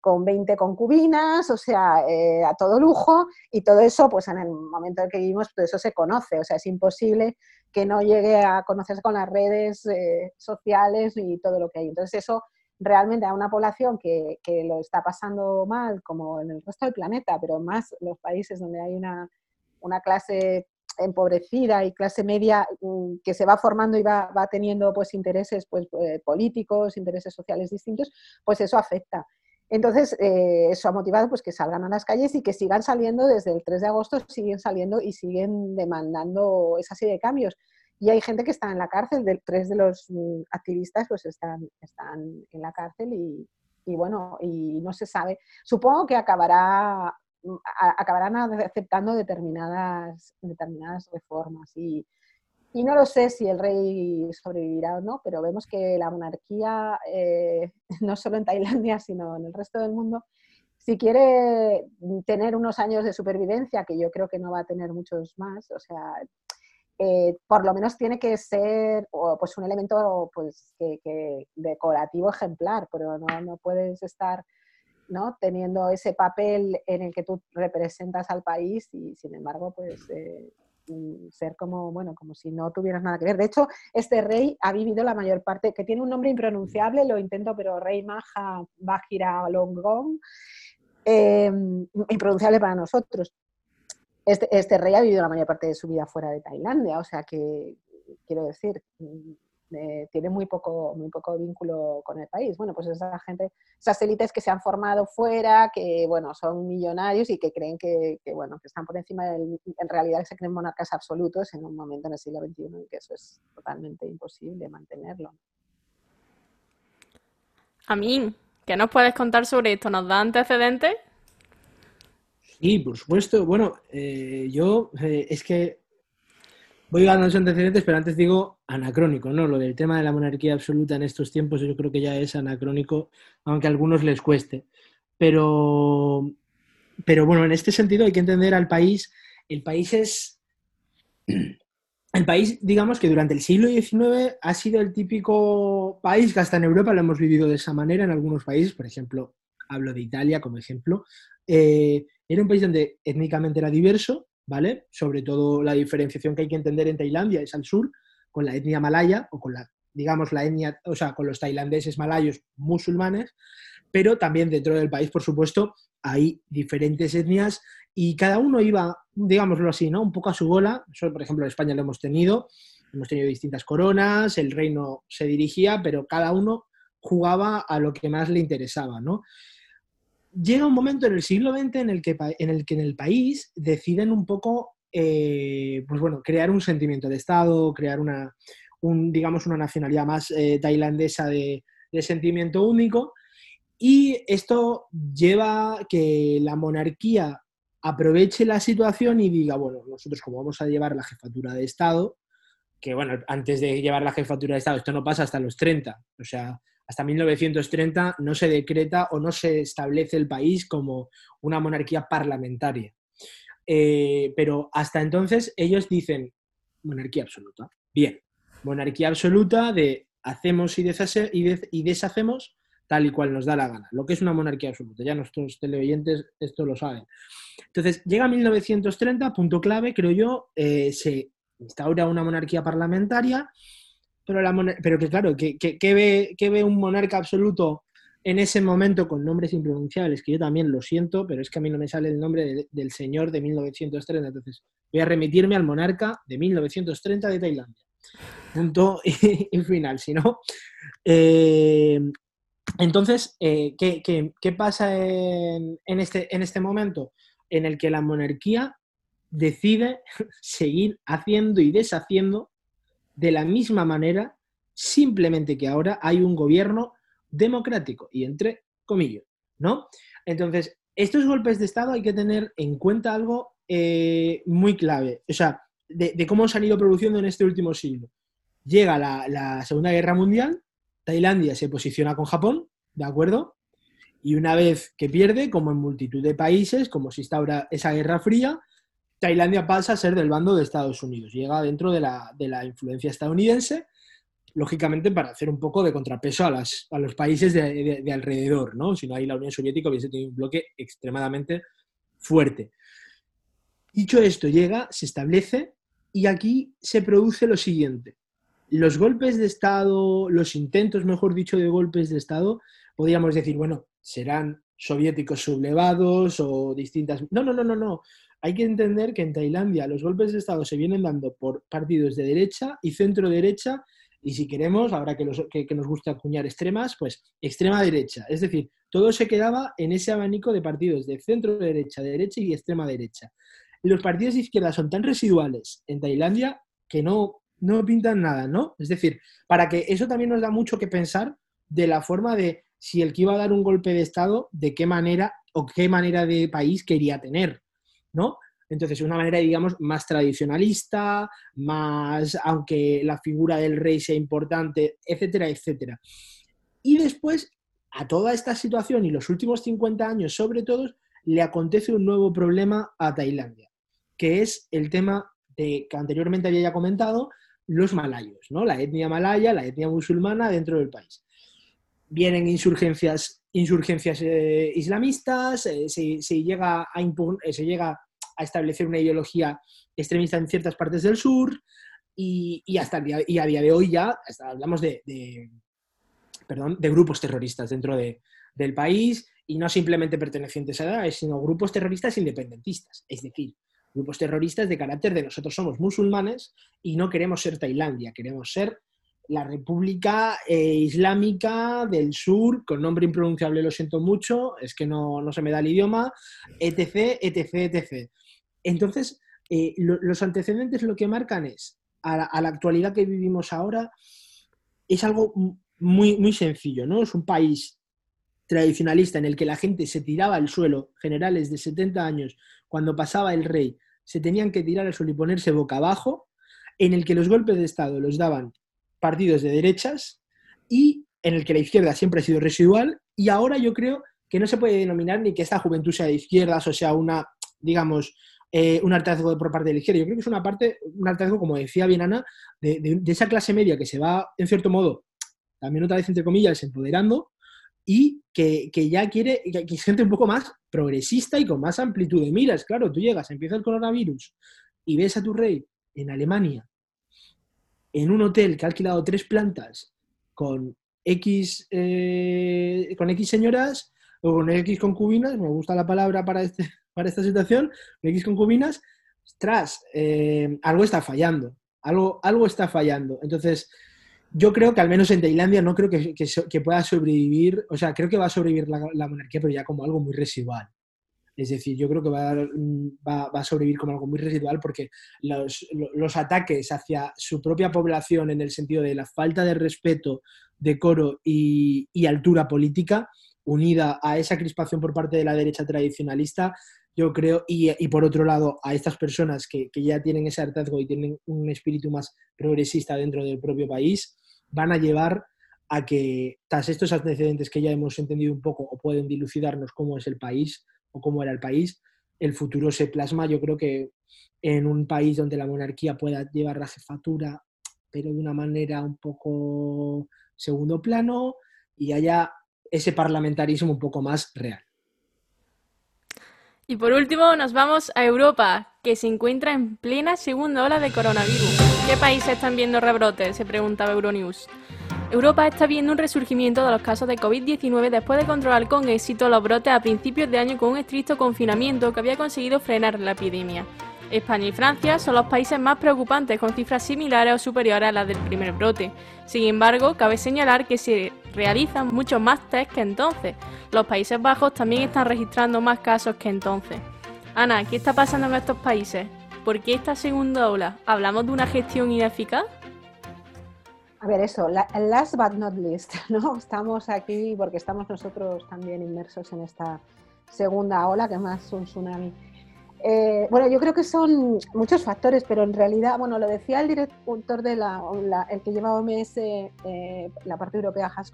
con 20 concubinas, o sea, eh, a todo lujo, y todo eso, pues en el momento en que vivimos, todo eso se conoce, o sea, es imposible que no llegue a conocerse con las redes eh, sociales y todo lo que hay. Entonces eso realmente a una población que, lo está pasando mal, como en el resto del planeta, pero más los países donde hay una clase empobrecida y clase media mm, que se va formando y va, teniendo pues intereses pues, eh, políticos, intereses sociales distintos, pues eso afecta. Entonces, eh, eso ha motivado pues, que salgan a las calles y que sigan saliendo desde el 3 de agosto, siguen saliendo y siguen demandando esa serie de cambios. Y hay gente que está en la cárcel, de, tres de los mm, activistas pues están, están en la cárcel y, bueno, y no se sabe. Supongo que acabará, acabarán aceptando determinadas, determinadas reformas y, y no lo sé si el rey sobrevivirá o no, pero vemos que la monarquía, eh, no solo en Tailandia, sino en el resto del mundo, si quiere tener unos años de supervivencia, que yo creo que no va a tener muchos más, o sea, eh, por lo menos tiene que ser pues un elemento pues, que, decorativo ejemplar, pero no, no puedes estar ¿no? teniendo ese papel en el que tú representas al país y sin embargo pues eh, ser como, bueno, como si no tuvieras nada que ver. De hecho, este rey ha vivido la mayor parte, que tiene un nombre impronunciable, lo intento, pero Rey Maha Bajira Longong, eh, impronunciable para nosotros. Este, este, rey ha vivido la mayor parte de su vida fuera de Tailandia, o sea que, quiero decir, eh, tiene muy poco, muy poco vínculo con el país. Bueno, pues esa gente, esas élites que se han formado fuera, que bueno, son millonarios y que creen que, bueno, que están por encima del, en realidad se creen monarcas absolutos en un momento en el siglo XXI en que eso es totalmente imposible mantenerlo. A mí, ¿qué nos puedes contar sobre esto? ¿Nos da antecedentes? Sí, por supuesto. Bueno, eh, yo eh, es que Voy a los antecedentes, pero antes digo anacrónico, ¿no? Lo del tema de la monarquía absoluta en estos tiempos yo creo que ya es anacrónico, aunque a algunos les cueste. Pero, pero bueno, en este sentido hay que entender al país. El país es, el país, digamos que durante el siglo XIX ha sido el típico país que hasta en Europa lo hemos vivido de esa manera en algunos países, por ejemplo, hablo de Italia como ejemplo, eh, era un país donde étnicamente era diverso, ¿vale? Sobre todo la diferenciación que hay que entender en Tailandia es al sur, con la etnia malaya o con la, digamos, la etnia, o sea, con los tailandeses malayos musulmanes, pero también dentro del país, por supuesto, hay diferentes etnias y cada uno iba, digámoslo así, ¿no? Un poco a su bola. Por ejemplo, en España lo hemos tenido, hemos tenido distintas coronas, el reino se dirigía, pero cada uno jugaba a lo que más le interesaba, ¿no? Llega un momento en el siglo XX en el que en el, que en el país deciden un poco, eh, pues bueno, crear un sentimiento de Estado, crear una, digamos, una nacionalidad más eh, tailandesa de, sentimiento único. Y esto lleva que la monarquía aproveche la situación y diga, bueno, nosotros como vamos a llevar la jefatura de Estado, que bueno, antes de llevar la jefatura de Estado, esto no pasa hasta los 30, o sea, hasta 1930 no se decreta o no se establece el país como una monarquía parlamentaria. Eh, pero hasta entonces ellos dicen monarquía absoluta. Bien, monarquía absoluta de hacemos y, deshacemos tal y cual nos da la gana. Lo que es una monarquía absoluta. Ya nuestros teleoyentes esto lo saben. Entonces, llega 1930, punto clave, creo yo, eh, se instaura una monarquía parlamentaria pero, la pero que claro, que, ve, ve un monarca absoluto en ese momento con nombres impronunciables, que yo también lo siento, pero es que a mí no me sale el nombre del señor de 1930. Entonces, voy a remitirme al monarca de 1930 de Tailandia. Punto y, final, si no. Eh, entonces, eh, ¿qué, pasa en, este, en este momento? En el que la monarquía decide seguir haciendo y deshaciendo de la misma manera, simplemente que ahora hay un gobierno democrático y entre comillas, ¿no? Entonces, estos golpes de Estado hay que tener en cuenta algo eh, muy clave, o sea, de, cómo se han ido produciendo en este último siglo. Llega la, la Segunda Guerra Mundial, Tailandia se posiciona con Japón, ¿de acuerdo? Y una vez que pierde, como en multitud de países, como se instaura esa Guerra Fría, Tailandia pasa a ser del bando de Estados Unidos, llega dentro de la, influencia estadounidense, lógicamente para hacer un poco de contrapeso a, los países de, alrededor, ¿no? Si no hay la Unión Soviética hubiese tenido un bloque extremadamente fuerte. Dicho esto, llega, se establece y aquí se produce lo siguiente. Los golpes de Estado, los intentos, mejor dicho, de golpes de Estado, podríamos decir, bueno, serán soviéticos sublevados o distintas... No, no, no, no, no hay que entender que en Tailandia los golpes de Estado se vienen dando por partidos de derecha y centro derecha, y si queremos, ahora que, nos gusta acuñar extremas, pues extrema derecha. Es decir, todo se quedaba en ese abanico de partidos de centro derecha, de derecha y extrema derecha. Y los partidos de izquierda son tan residuales en Tailandia que no, no pintan nada, ¿no? Es decir, para que eso también nos da mucho que pensar de la forma de si el que iba a dar un golpe de Estado, de qué manera o qué manera de país quería tener. ¿No? Entonces, una manera, digamos, más tradicionalista, más, aunque la figura del rey sea importante, etcétera, etcétera. Y después, a toda esta situación y los últimos 50 años, sobre todo, le acontece un nuevo problema a Tailandia, que es el tema de, que anteriormente había ya comentado, los malayos, ¿no? La etnia malaya, la etnia musulmana dentro del país. Vienen insurgencias, insurgencias eh, islamistas, eh, se, llega a eh, se llega a establecer una ideología extremista en ciertas partes del sur y, hasta día, y a día de hoy ya hablamos de, perdón, de grupos terroristas dentro del país y no simplemente pertenecientes a Daesh, sino grupos terroristas independentistas, es decir, grupos terroristas de carácter de nosotros somos musulmanes y no queremos ser Tailandia, queremos ser la República eh, Islámica del Sur, con nombre impronunciable, lo siento mucho, es que no, no se me da el idioma, etc., etc., etc. Entonces, eh, los antecedentes lo que marcan es, a la, actualidad que vivimos ahora, es algo muy, muy sencillo, ¿no? Es un país tradicionalista en el que la gente se tiraba al suelo, generales de 70 años, cuando pasaba el rey, se tenían que tirar al suelo y ponerse boca abajo, en el que los golpes de Estado los daban partidos de derechas y en el que la izquierda siempre ha sido residual y ahora yo creo que no se puede denominar ni que esta juventud sea de izquierdas o sea una, digamos, eh, un hartazgo por parte de la izquierda. Yo creo que es una parte, un hartazgo, como decía bien Ana, de, esa clase media que se va, en cierto modo, también otra vez entre comillas, empoderando y que, ya quiere, que, que gente un poco más progresista y con más amplitud de miras. Claro, tú llegas, empieza el coronavirus y ves a tu rey en Alemania, en un hotel que ha alquilado tres plantas con X, eh, con X señoras o con X concubinas, me gusta la palabra para, este, para esta situación, X concubinas, tras, eh, algo está fallando, algo, algo está fallando. Entonces, yo creo que al menos en Tailandia no creo que, pueda sobrevivir, o sea, creo que va a sobrevivir la, monarquía, pero ya como algo muy residual. Es decir, yo creo que va a, sobrevivir como algo muy residual porque los, ataques hacia su propia población en el sentido de la falta de respeto, decoro y, y altura política, unida a esa crispación por parte de la derecha tradicionalista, yo creo, y, por otro lado, a estas personas que, ya tienen ese hartazgo y tienen un espíritu más progresista dentro del propio país, van a llevar a que, tras estos antecedentes que ya hemos entendido un poco o pueden dilucidarnos cómo es el país o cómo era el país, el futuro se plasma, yo creo que en un país donde la monarquía pueda llevar la jefatura, pero de una manera un poco segundo plano, y haya ese parlamentarismo un poco más real. Y por último, nos vamos a Europa, que se encuentra en plena segunda ola de coronavirus. ¿Qué países están viendo rebrotes? Se preguntaba Euronews. Europa está viendo un resurgimiento de los casos de COVID-19 después de controlar con éxito los brotes a principios de año con un estricto confinamiento que había conseguido frenar la epidemia. España y Francia son los países más preocupantes con cifras similares o superiores a las del primer brote. Sin embargo, cabe señalar que se realizan muchos más test que entonces. Los Países Bajos también están registrando más casos que entonces. Ana, ¿qué está pasando en estos países? ¿Por qué esta segunda ola? ¿Hablamos de una gestión ineficaz? A ver, eso, last but not least, ¿no? Estamos aquí porque estamos nosotros también inmersos en esta segunda ola, que más un tsunami. Eh, bueno, yo creo que son muchos factores, pero en realidad, bueno, lo decía el director de la, el que lleva OMS, eh, la parte europea, Has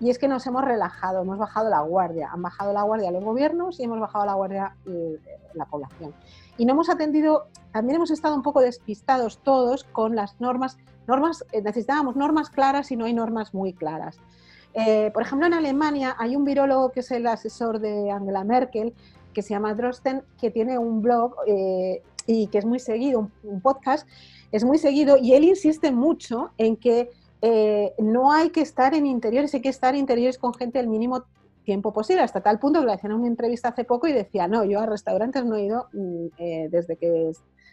y es que nos hemos relajado, hemos bajado la guardia, han bajado la guardia los gobiernos y hemos bajado la guardia eh, la población. Y no hemos atendido, también hemos estado un poco despistados todos con las normas, normas necesitábamos normas claras y no hay normas muy claras. por ejemplo, en Alemania hay un virólogo que es el asesor de Angela Merkel, que se llama Drosten, que tiene un blog eh, y que es muy seguido, un, podcast, es muy seguido y él insiste mucho en que eh, no hay que estar en interiores, hay que estar en interiores con gente el mínimo tiempo posible, hasta tal punto que le hacían una entrevista hace poco y decía, no, yo a restaurantes no he ido mm, eh, desde que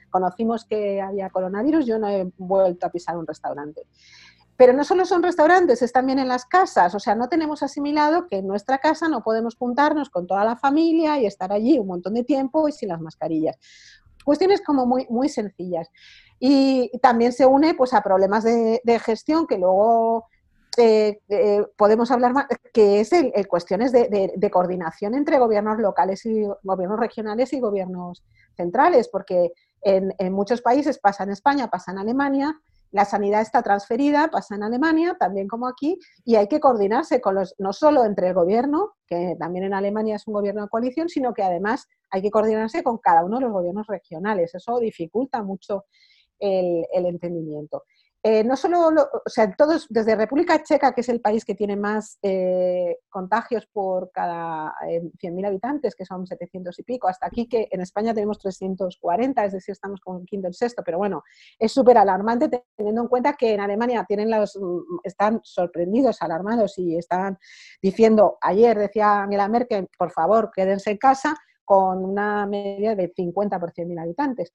conocimos que había coronavirus, yo no he vuelto a pisar un restaurante. Pero no solo son restaurantes, es también en las casas. O sea, no tenemos asimilado que en nuestra casa no podemos juntarnos con toda la familia y estar allí un montón de tiempo y sin las mascarillas. Cuestiones como muy, muy sencillas. Y también se une pues, a problemas de, gestión que luego eh, eh, podemos hablar más, que es el, cuestiones de, coordinación entre gobiernos locales y gobiernos regionales y gobiernos centrales, porque en, en muchos países, pasa en España, pasa en Alemania, la sanidad está transferida, pasa en Alemania, también como aquí, y hay que coordinarse con los, no solo entre el gobierno, que también en Alemania es un gobierno de coalición, sino que además hay que coordinarse con cada uno de los gobiernos regionales. Eso dificulta mucho el, el entendimiento. Eh, no solo, o sea, todos, desde República Checa, que es el país que tiene más eh, contagios por cada 100.000 eh, habitantes, que son 700 y pico, hasta aquí que en España tenemos 340, es decir, estamos con quinto y sexto, pero bueno, es súper alarmante teniendo en cuenta que en Alemania tienen los, están sorprendidos, alarmados y están diciendo, ayer decía Angela Merkel, por favor, quédense en casa, con una media de 50 por 100.000 habitantes.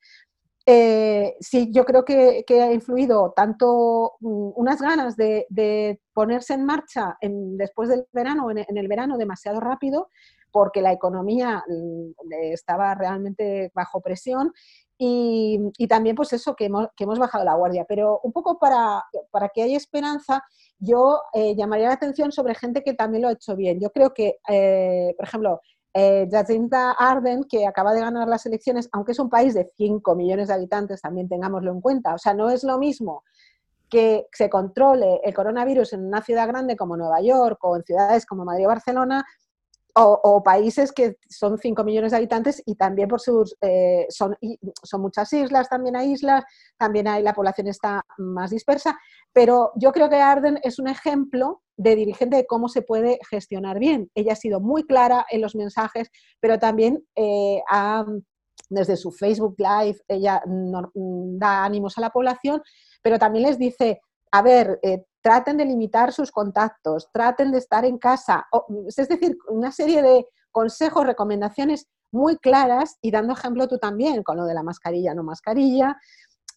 Eh, sí, yo creo que, ha influido tanto mm, unas ganas de, ponerse en marcha después del verano, en, el verano demasiado rápido, porque la economía mm, estaba realmente bajo presión y, también pues eso, que hemos, bajado la guardia. Pero un poco para, que haya esperanza, yo eh, llamaría la atención sobre gente que también lo ha hecho bien. Yo creo que, eh, por ejemplo, eh, Jacinta Arden, que acaba de ganar las elecciones, aunque es un país de 5 millones de habitantes, también tengámoslo en cuenta. O sea, no es lo mismo que se controle el coronavirus en una ciudad grande como Nueva York o en ciudades como Madrid o Barcelona o, países que son 5 millones de habitantes y también por sus, eh, son, son muchas islas, también hay islas, también hay, la población está más dispersa, pero yo creo que Arden es un ejemplo de dirigente de cómo se puede gestionar bien. Ella ha sido muy clara en los mensajes, pero también eh, desde su Facebook Live, ella da ánimos a la población, pero también les dice, a ver, eh, traten de limitar sus contactos, traten de estar en casa, es decir, una serie de consejos, recomendaciones muy claras y dando ejemplo tú también con lo de la mascarilla, no mascarilla,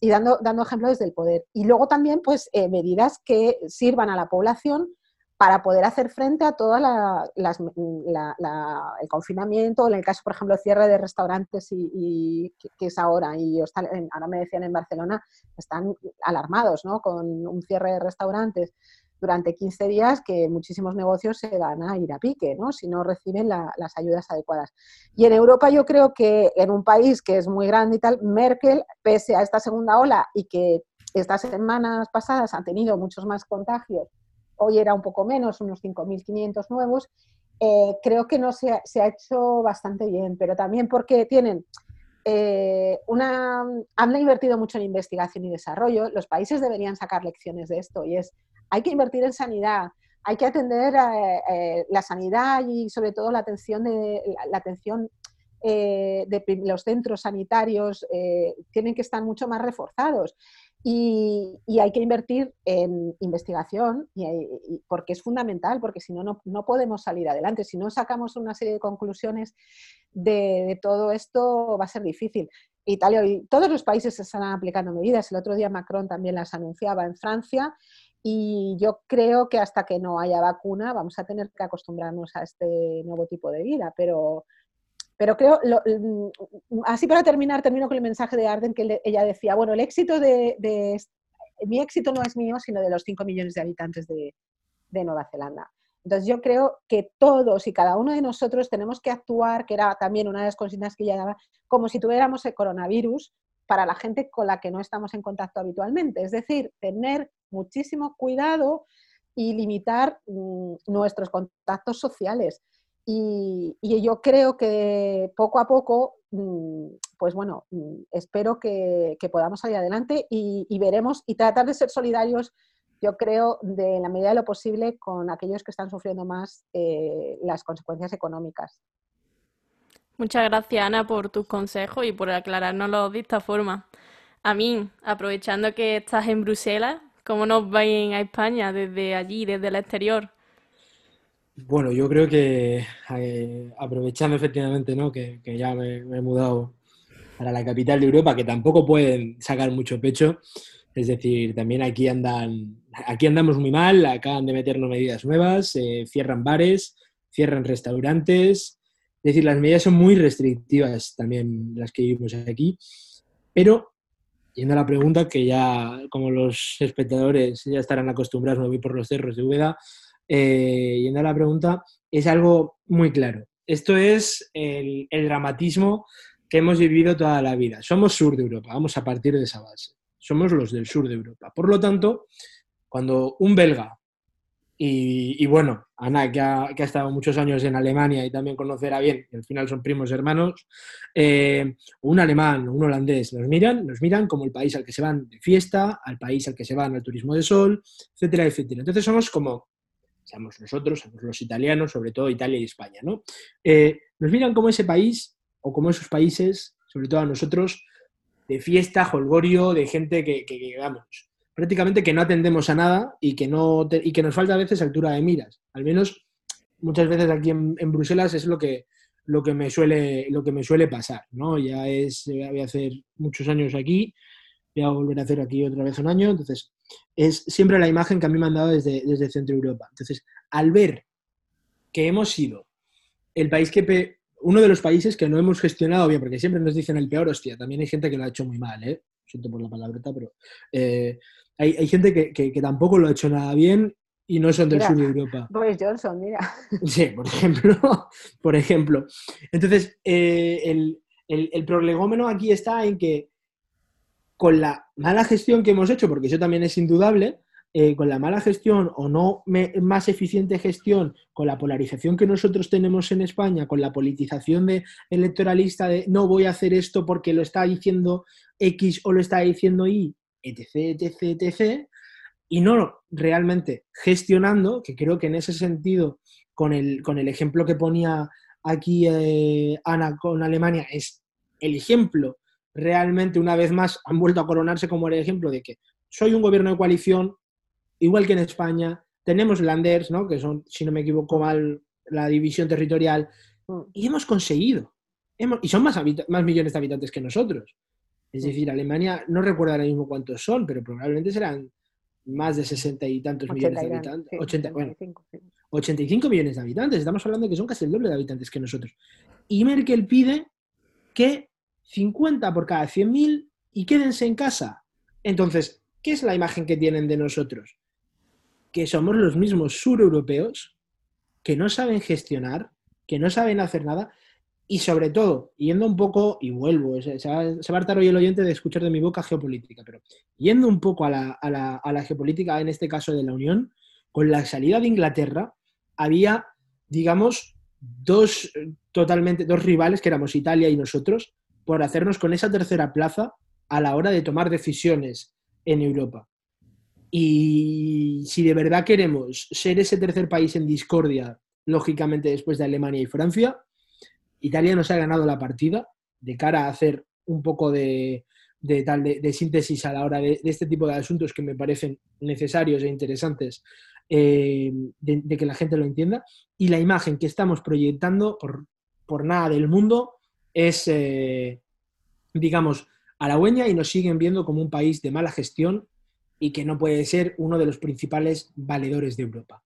y dando, dando ejemplo desde el poder. Y luego también, pues, eh, medidas que sirvan a la población para poder hacer frente a todo el confinamiento, en el caso, por ejemplo, cierre de restaurantes y, que, es ahora, y ahora me decían en Barcelona, están alarmados ¿no? con un cierre de restaurantes durante 15 días que muchísimos negocios se van a ir a pique, ¿no? si no reciben las ayudas adecuadas. Y en Europa yo creo que en un país que es muy grande y tal, Merkel, pese a esta segunda ola y que estas semanas pasadas han tenido muchos más contagios hoy era un poco menos, unos 5.500 nuevos, eh, creo que no se ha, hecho bastante bien, pero también porque tienen eh, una, han invertido mucho en investigación y desarrollo, los países deberían sacar lecciones de esto y es, hay que invertir en sanidad, hay que atender eh, la sanidad y sobre todo la atención de la, atención de los centros sanitarios tienen que estar mucho más reforzados. Y, hay que invertir en investigación porque es fundamental, porque si no, no podemos salir adelante. Si no sacamos una serie de conclusiones de, todo esto, va a ser difícil. Italia y todos los países están aplicando medidas. El otro día Macron también las anunciaba en Francia. Y yo creo que hasta que no haya vacuna vamos a tener que acostumbrarnos a este nuevo tipo de vida. Pero pero creo, mm, así para terminar, termino con el mensaje de Arden, que ella decía, bueno, el éxito de, mi éxito no es mío, sino de los 5 millones de habitantes de, Nueva Zelanda. Entonces yo creo que todos y cada uno de nosotros tenemos que actuar, que era también una de las consignas que ella daba, como si tuviéramos el coronavirus para la gente con la que no estamos en contacto habitualmente. Es decir, tener muchísimo cuidado y limitar mm, nuestros contactos sociales. Y, yo creo que poco a poco, mm, pues bueno, mm, espero que, podamos salir adelante y, veremos y tratar de ser solidarios, yo creo, de la medida de lo posible con aquellos que están sufriendo más eh, las consecuencias económicas. Muchas gracias, Ana, por tus consejos y por aclarárnoslo de esta forma. A mí, aprovechando que estás en Bruselas, ¿cómo nos ven a España desde allí, desde el exterior? Bueno, yo creo que eh, aprovechando efectivamente ¿no? que, ya me, he mudado para la capital de Europa, que tampoco pueden sacar mucho pecho, es decir, también aquí andan, aquí andamos muy mal, acaban de meternos medidas nuevas, eh, cierran bares, cierran restaurantes, es decir, las medidas son muy restrictivas también las que vivimos aquí, pero yendo a la pregunta que ya como los espectadores ya estarán acostumbrados, me voy por los cerros de Úbeda, eh, yendo a la pregunta, es algo muy claro. Esto es el, dramatismo que hemos vivido toda la vida. Somos sur de Europa, vamos a partir de esa base. Somos los del sur de Europa. Por lo tanto, cuando un belga, y, bueno, Ana, que ha, estado muchos años en Alemania y también conocerá bien, que al final son primos hermanos, eh, un alemán, un holandés, nos miran, nos miran como el país al que se van de fiesta, al país al que se van al turismo de sol, etcétera, etcétera. Entonces somos como seamos nosotros, somos los italianos, sobre todo Italia y España, ¿no? Eh, nos miran como ese país o como esos países, sobre todo a nosotros, de fiesta, holgorio, de gente que, que, prácticamente que no atendemos a nada y que, no y que nos falta a veces altura de miras. Al menos muchas veces aquí en, Bruselas es lo que, lo que, me suele, lo que me suele pasar, ¿no? Ya es, voy a hacer muchos años aquí, voy a volver a hacer aquí otra vez un año, entonces es siempre la imagen que a mí me han dado desde, desde Centro Europa. Entonces, al ver que hemos sido el país que uno de los países que no hemos gestionado bien, porque siempre nos dicen el peor, hostia, también hay gente que lo ha hecho muy mal, ¿eh? Siento por la palabreta, pero eh, hay, gente que, tampoco lo ha hecho nada bien y no son del sur de Europa. Boris Johnson, mira. Sí, por ejemplo. por ejemplo. Entonces, eh, el, el, el prolegómeno aquí está en que con la mala gestión que hemos hecho, porque eso también es indudable, eh, con la mala gestión o no más eficiente gestión, con la polarización que nosotros tenemos en España, con la politización de electoralista de no voy a hacer esto porque lo está diciendo X o lo está diciendo Y, etc., etc., etc., y no realmente gestionando, que creo que en ese sentido, con el, con el ejemplo que ponía aquí eh, Ana con Alemania, es el ejemplo realmente, una vez más, han vuelto a coronarse como el ejemplo de que soy un gobierno de coalición, igual que en España, tenemos landers, ¿no? que son, si no me equivoco mal, la división territorial, y hemos conseguido, y son más, más millones de habitantes que nosotros. Es decir, Alemania, no recuerdo ahora mismo cuántos son, pero probablemente serán más de sesenta y tantos millones de habitantes. 85 millones de habitantes. Estamos hablando de que son casi el doble de habitantes que nosotros. Y Merkel pide que 50 por cada 100.000 y quédense en casa. Entonces, ¿qué es la imagen que tienen de nosotros? Que somos los mismos sureuropeos que no saben gestionar, que no saben hacer nada y sobre todo, yendo un poco, y vuelvo, se va, a hartar hoy el oyente de escuchar de mi boca geopolítica, pero yendo un poco a la, a, la, a la, geopolítica, en este caso de la Unión, con la salida de Inglaterra, había, digamos, dos totalmente, dos rivales, que éramos Italia y nosotros, por hacernos con esa tercera plaza a la hora de tomar decisiones en Europa. Y si de verdad queremos ser ese tercer país en discordia, lógicamente después de Alemania y Francia, Italia nos ha ganado la partida de cara a hacer un poco de, tal, de, síntesis a la hora de, este tipo de asuntos que me parecen necesarios e interesantes eh, de, que la gente lo entienda. Y la imagen que estamos proyectando por, por nada del mundo es, eh, digamos, halagüeña y nos siguen viendo como un país de mala gestión y que no puede ser uno de los principales valedores de Europa.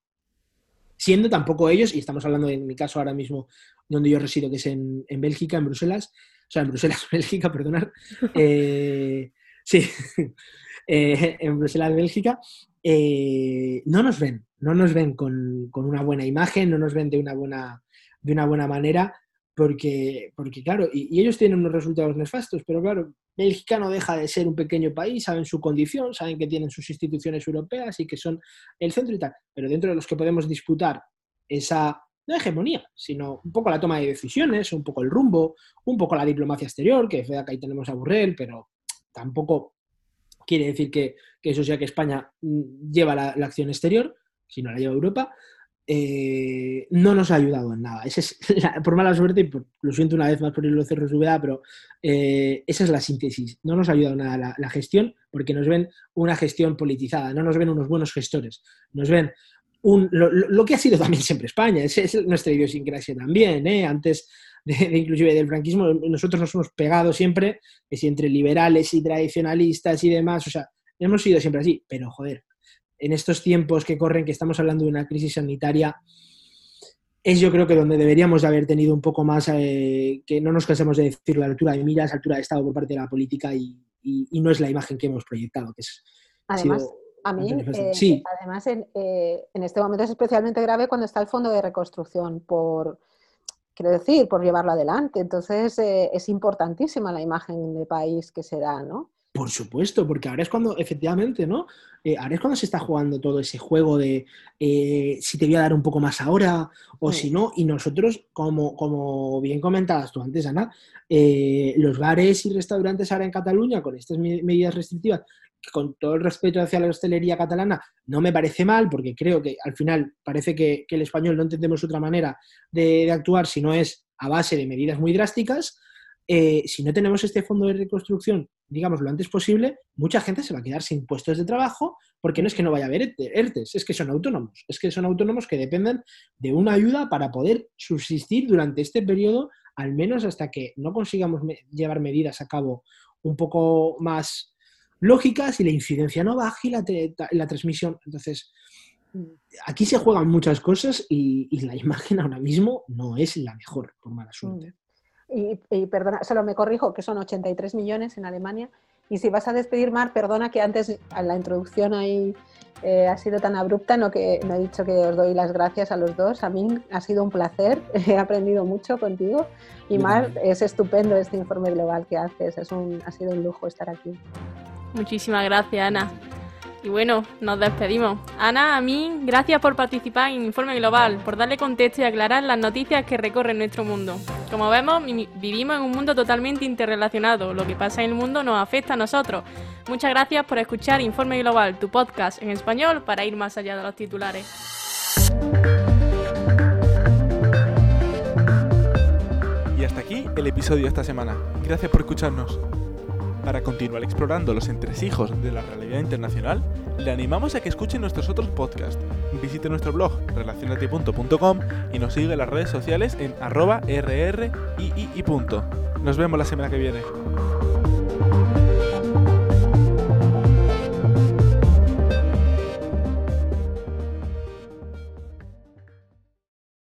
Siendo tampoco ellos, y estamos hablando en mi caso ahora mismo donde yo resido, que es en, Bélgica, en Bruselas, o sea, en Bruselas, Bélgica, perdonar, eh, sí, eh, en Bruselas, Bélgica, eh, no nos ven, no nos ven con, una buena imagen, no nos ven de una buena, de una buena manera, porque, porque claro, y, ellos tienen unos resultados nefastos, pero claro, Bélgica no deja de ser un pequeño país, saben su condición, saben que tienen sus instituciones europeas y que son el centro y tal, pero dentro de los que podemos disputar esa no hegemonía, sino un poco la toma de decisiones, un poco el rumbo, un poco la diplomacia exterior, que que ahí tenemos a Burrell, pero tampoco quiere decir que, eso sea que España mm, lleva la, acción exterior, sino la lleva Europa. Eh, no nos ha ayudado en nada. es por mala suerte, y lo siento una vez más por irlo cerro su pero eh, esa es la síntesis. No nos ha ayudado nada la, gestión porque nos ven una gestión politizada, no nos ven unos buenos gestores, nos ven lo, que ha sido también siempre España, es, nuestra idiosincrasia también, ¿eh? antes de, inclusive del franquismo, nosotros nos hemos pegado siempre, si entre liberales y tradicionalistas y demás, o sea, hemos sido siempre así, pero joder, en estos tiempos que corren, que estamos hablando de una crisis sanitaria, es yo creo que donde deberíamos de haber tenido un poco más, eh, que no nos cansemos de decir la altura de miras, altura de Estado por parte de la política y, no es la imagen que hemos proyectado, que es... Además, a mí, eh, además, eh, en, este momento es especialmente grave cuando está el fondo de reconstrucción, por, quiero decir, por llevarlo adelante. Entonces, es importantísima la imagen de país que se da, ¿no? Por supuesto, porque ahora es cuando, efectivamente, ¿no? ahora es cuando se está jugando todo ese juego de si te voy a dar un poco más ahora o si no. Y nosotros, como, como bien comentabas tú antes, Ana, los bares y restaurantes ahora en Cataluña, con estas medidas restrictivas, con todo el respeto hacia la hostelería catalana, no me parece mal, porque creo que al final parece que, el español no entendemos otra manera de, actuar si no es a base de medidas muy drásticas. Eh, si no tenemos este fondo de reconstrucción, digamos, lo antes posible, mucha gente se va a quedar sin puestos de trabajo, porque no es que no vaya a haber ERTES, es que son autónomos, es que son autónomos que dependen de una ayuda para poder subsistir durante este periodo, al menos hasta que no consigamos llevar medidas a cabo un poco más lógicas y la incidencia no baja y la, transmisión. Entonces, aquí se juegan muchas cosas y, la imagen ahora mismo no es la mejor, por mala suerte. Mm. Y, perdona, solo me corrijo que son 83 millones en Alemania. Y si vas a despedir, Mar, perdona que antes a la introducción ahí eh, ha sido tan abrupta, no, que, no he dicho que os doy las gracias a los dos. A mí ha sido un placer, he aprendido mucho contigo. Y Mar, es estupendo este informe global que haces, es un, ha sido un lujo estar aquí. Muchísimas gracias, Ana. Y bueno, nos despedimos. Ana, a mí, gracias por participar en Informe Global, por darle contexto y aclarar las noticias que recorren nuestro mundo. Como vemos, vivimos en un mundo totalmente interrelacionado. Lo que pasa en el mundo nos afecta a nosotros. Muchas gracias por escuchar Informe Global, tu podcast en español para ir más allá de los titulares. Y hasta aquí el episodio de esta semana. Gracias por escucharnos. Para continuar explorando los entresijos de la realidad internacional, le animamos a que escuche nuestros otros podcasts. Visite nuestro blog relacionati.com y nos sigue en las redes sociales en arroba rrii. Nos vemos la semana que viene.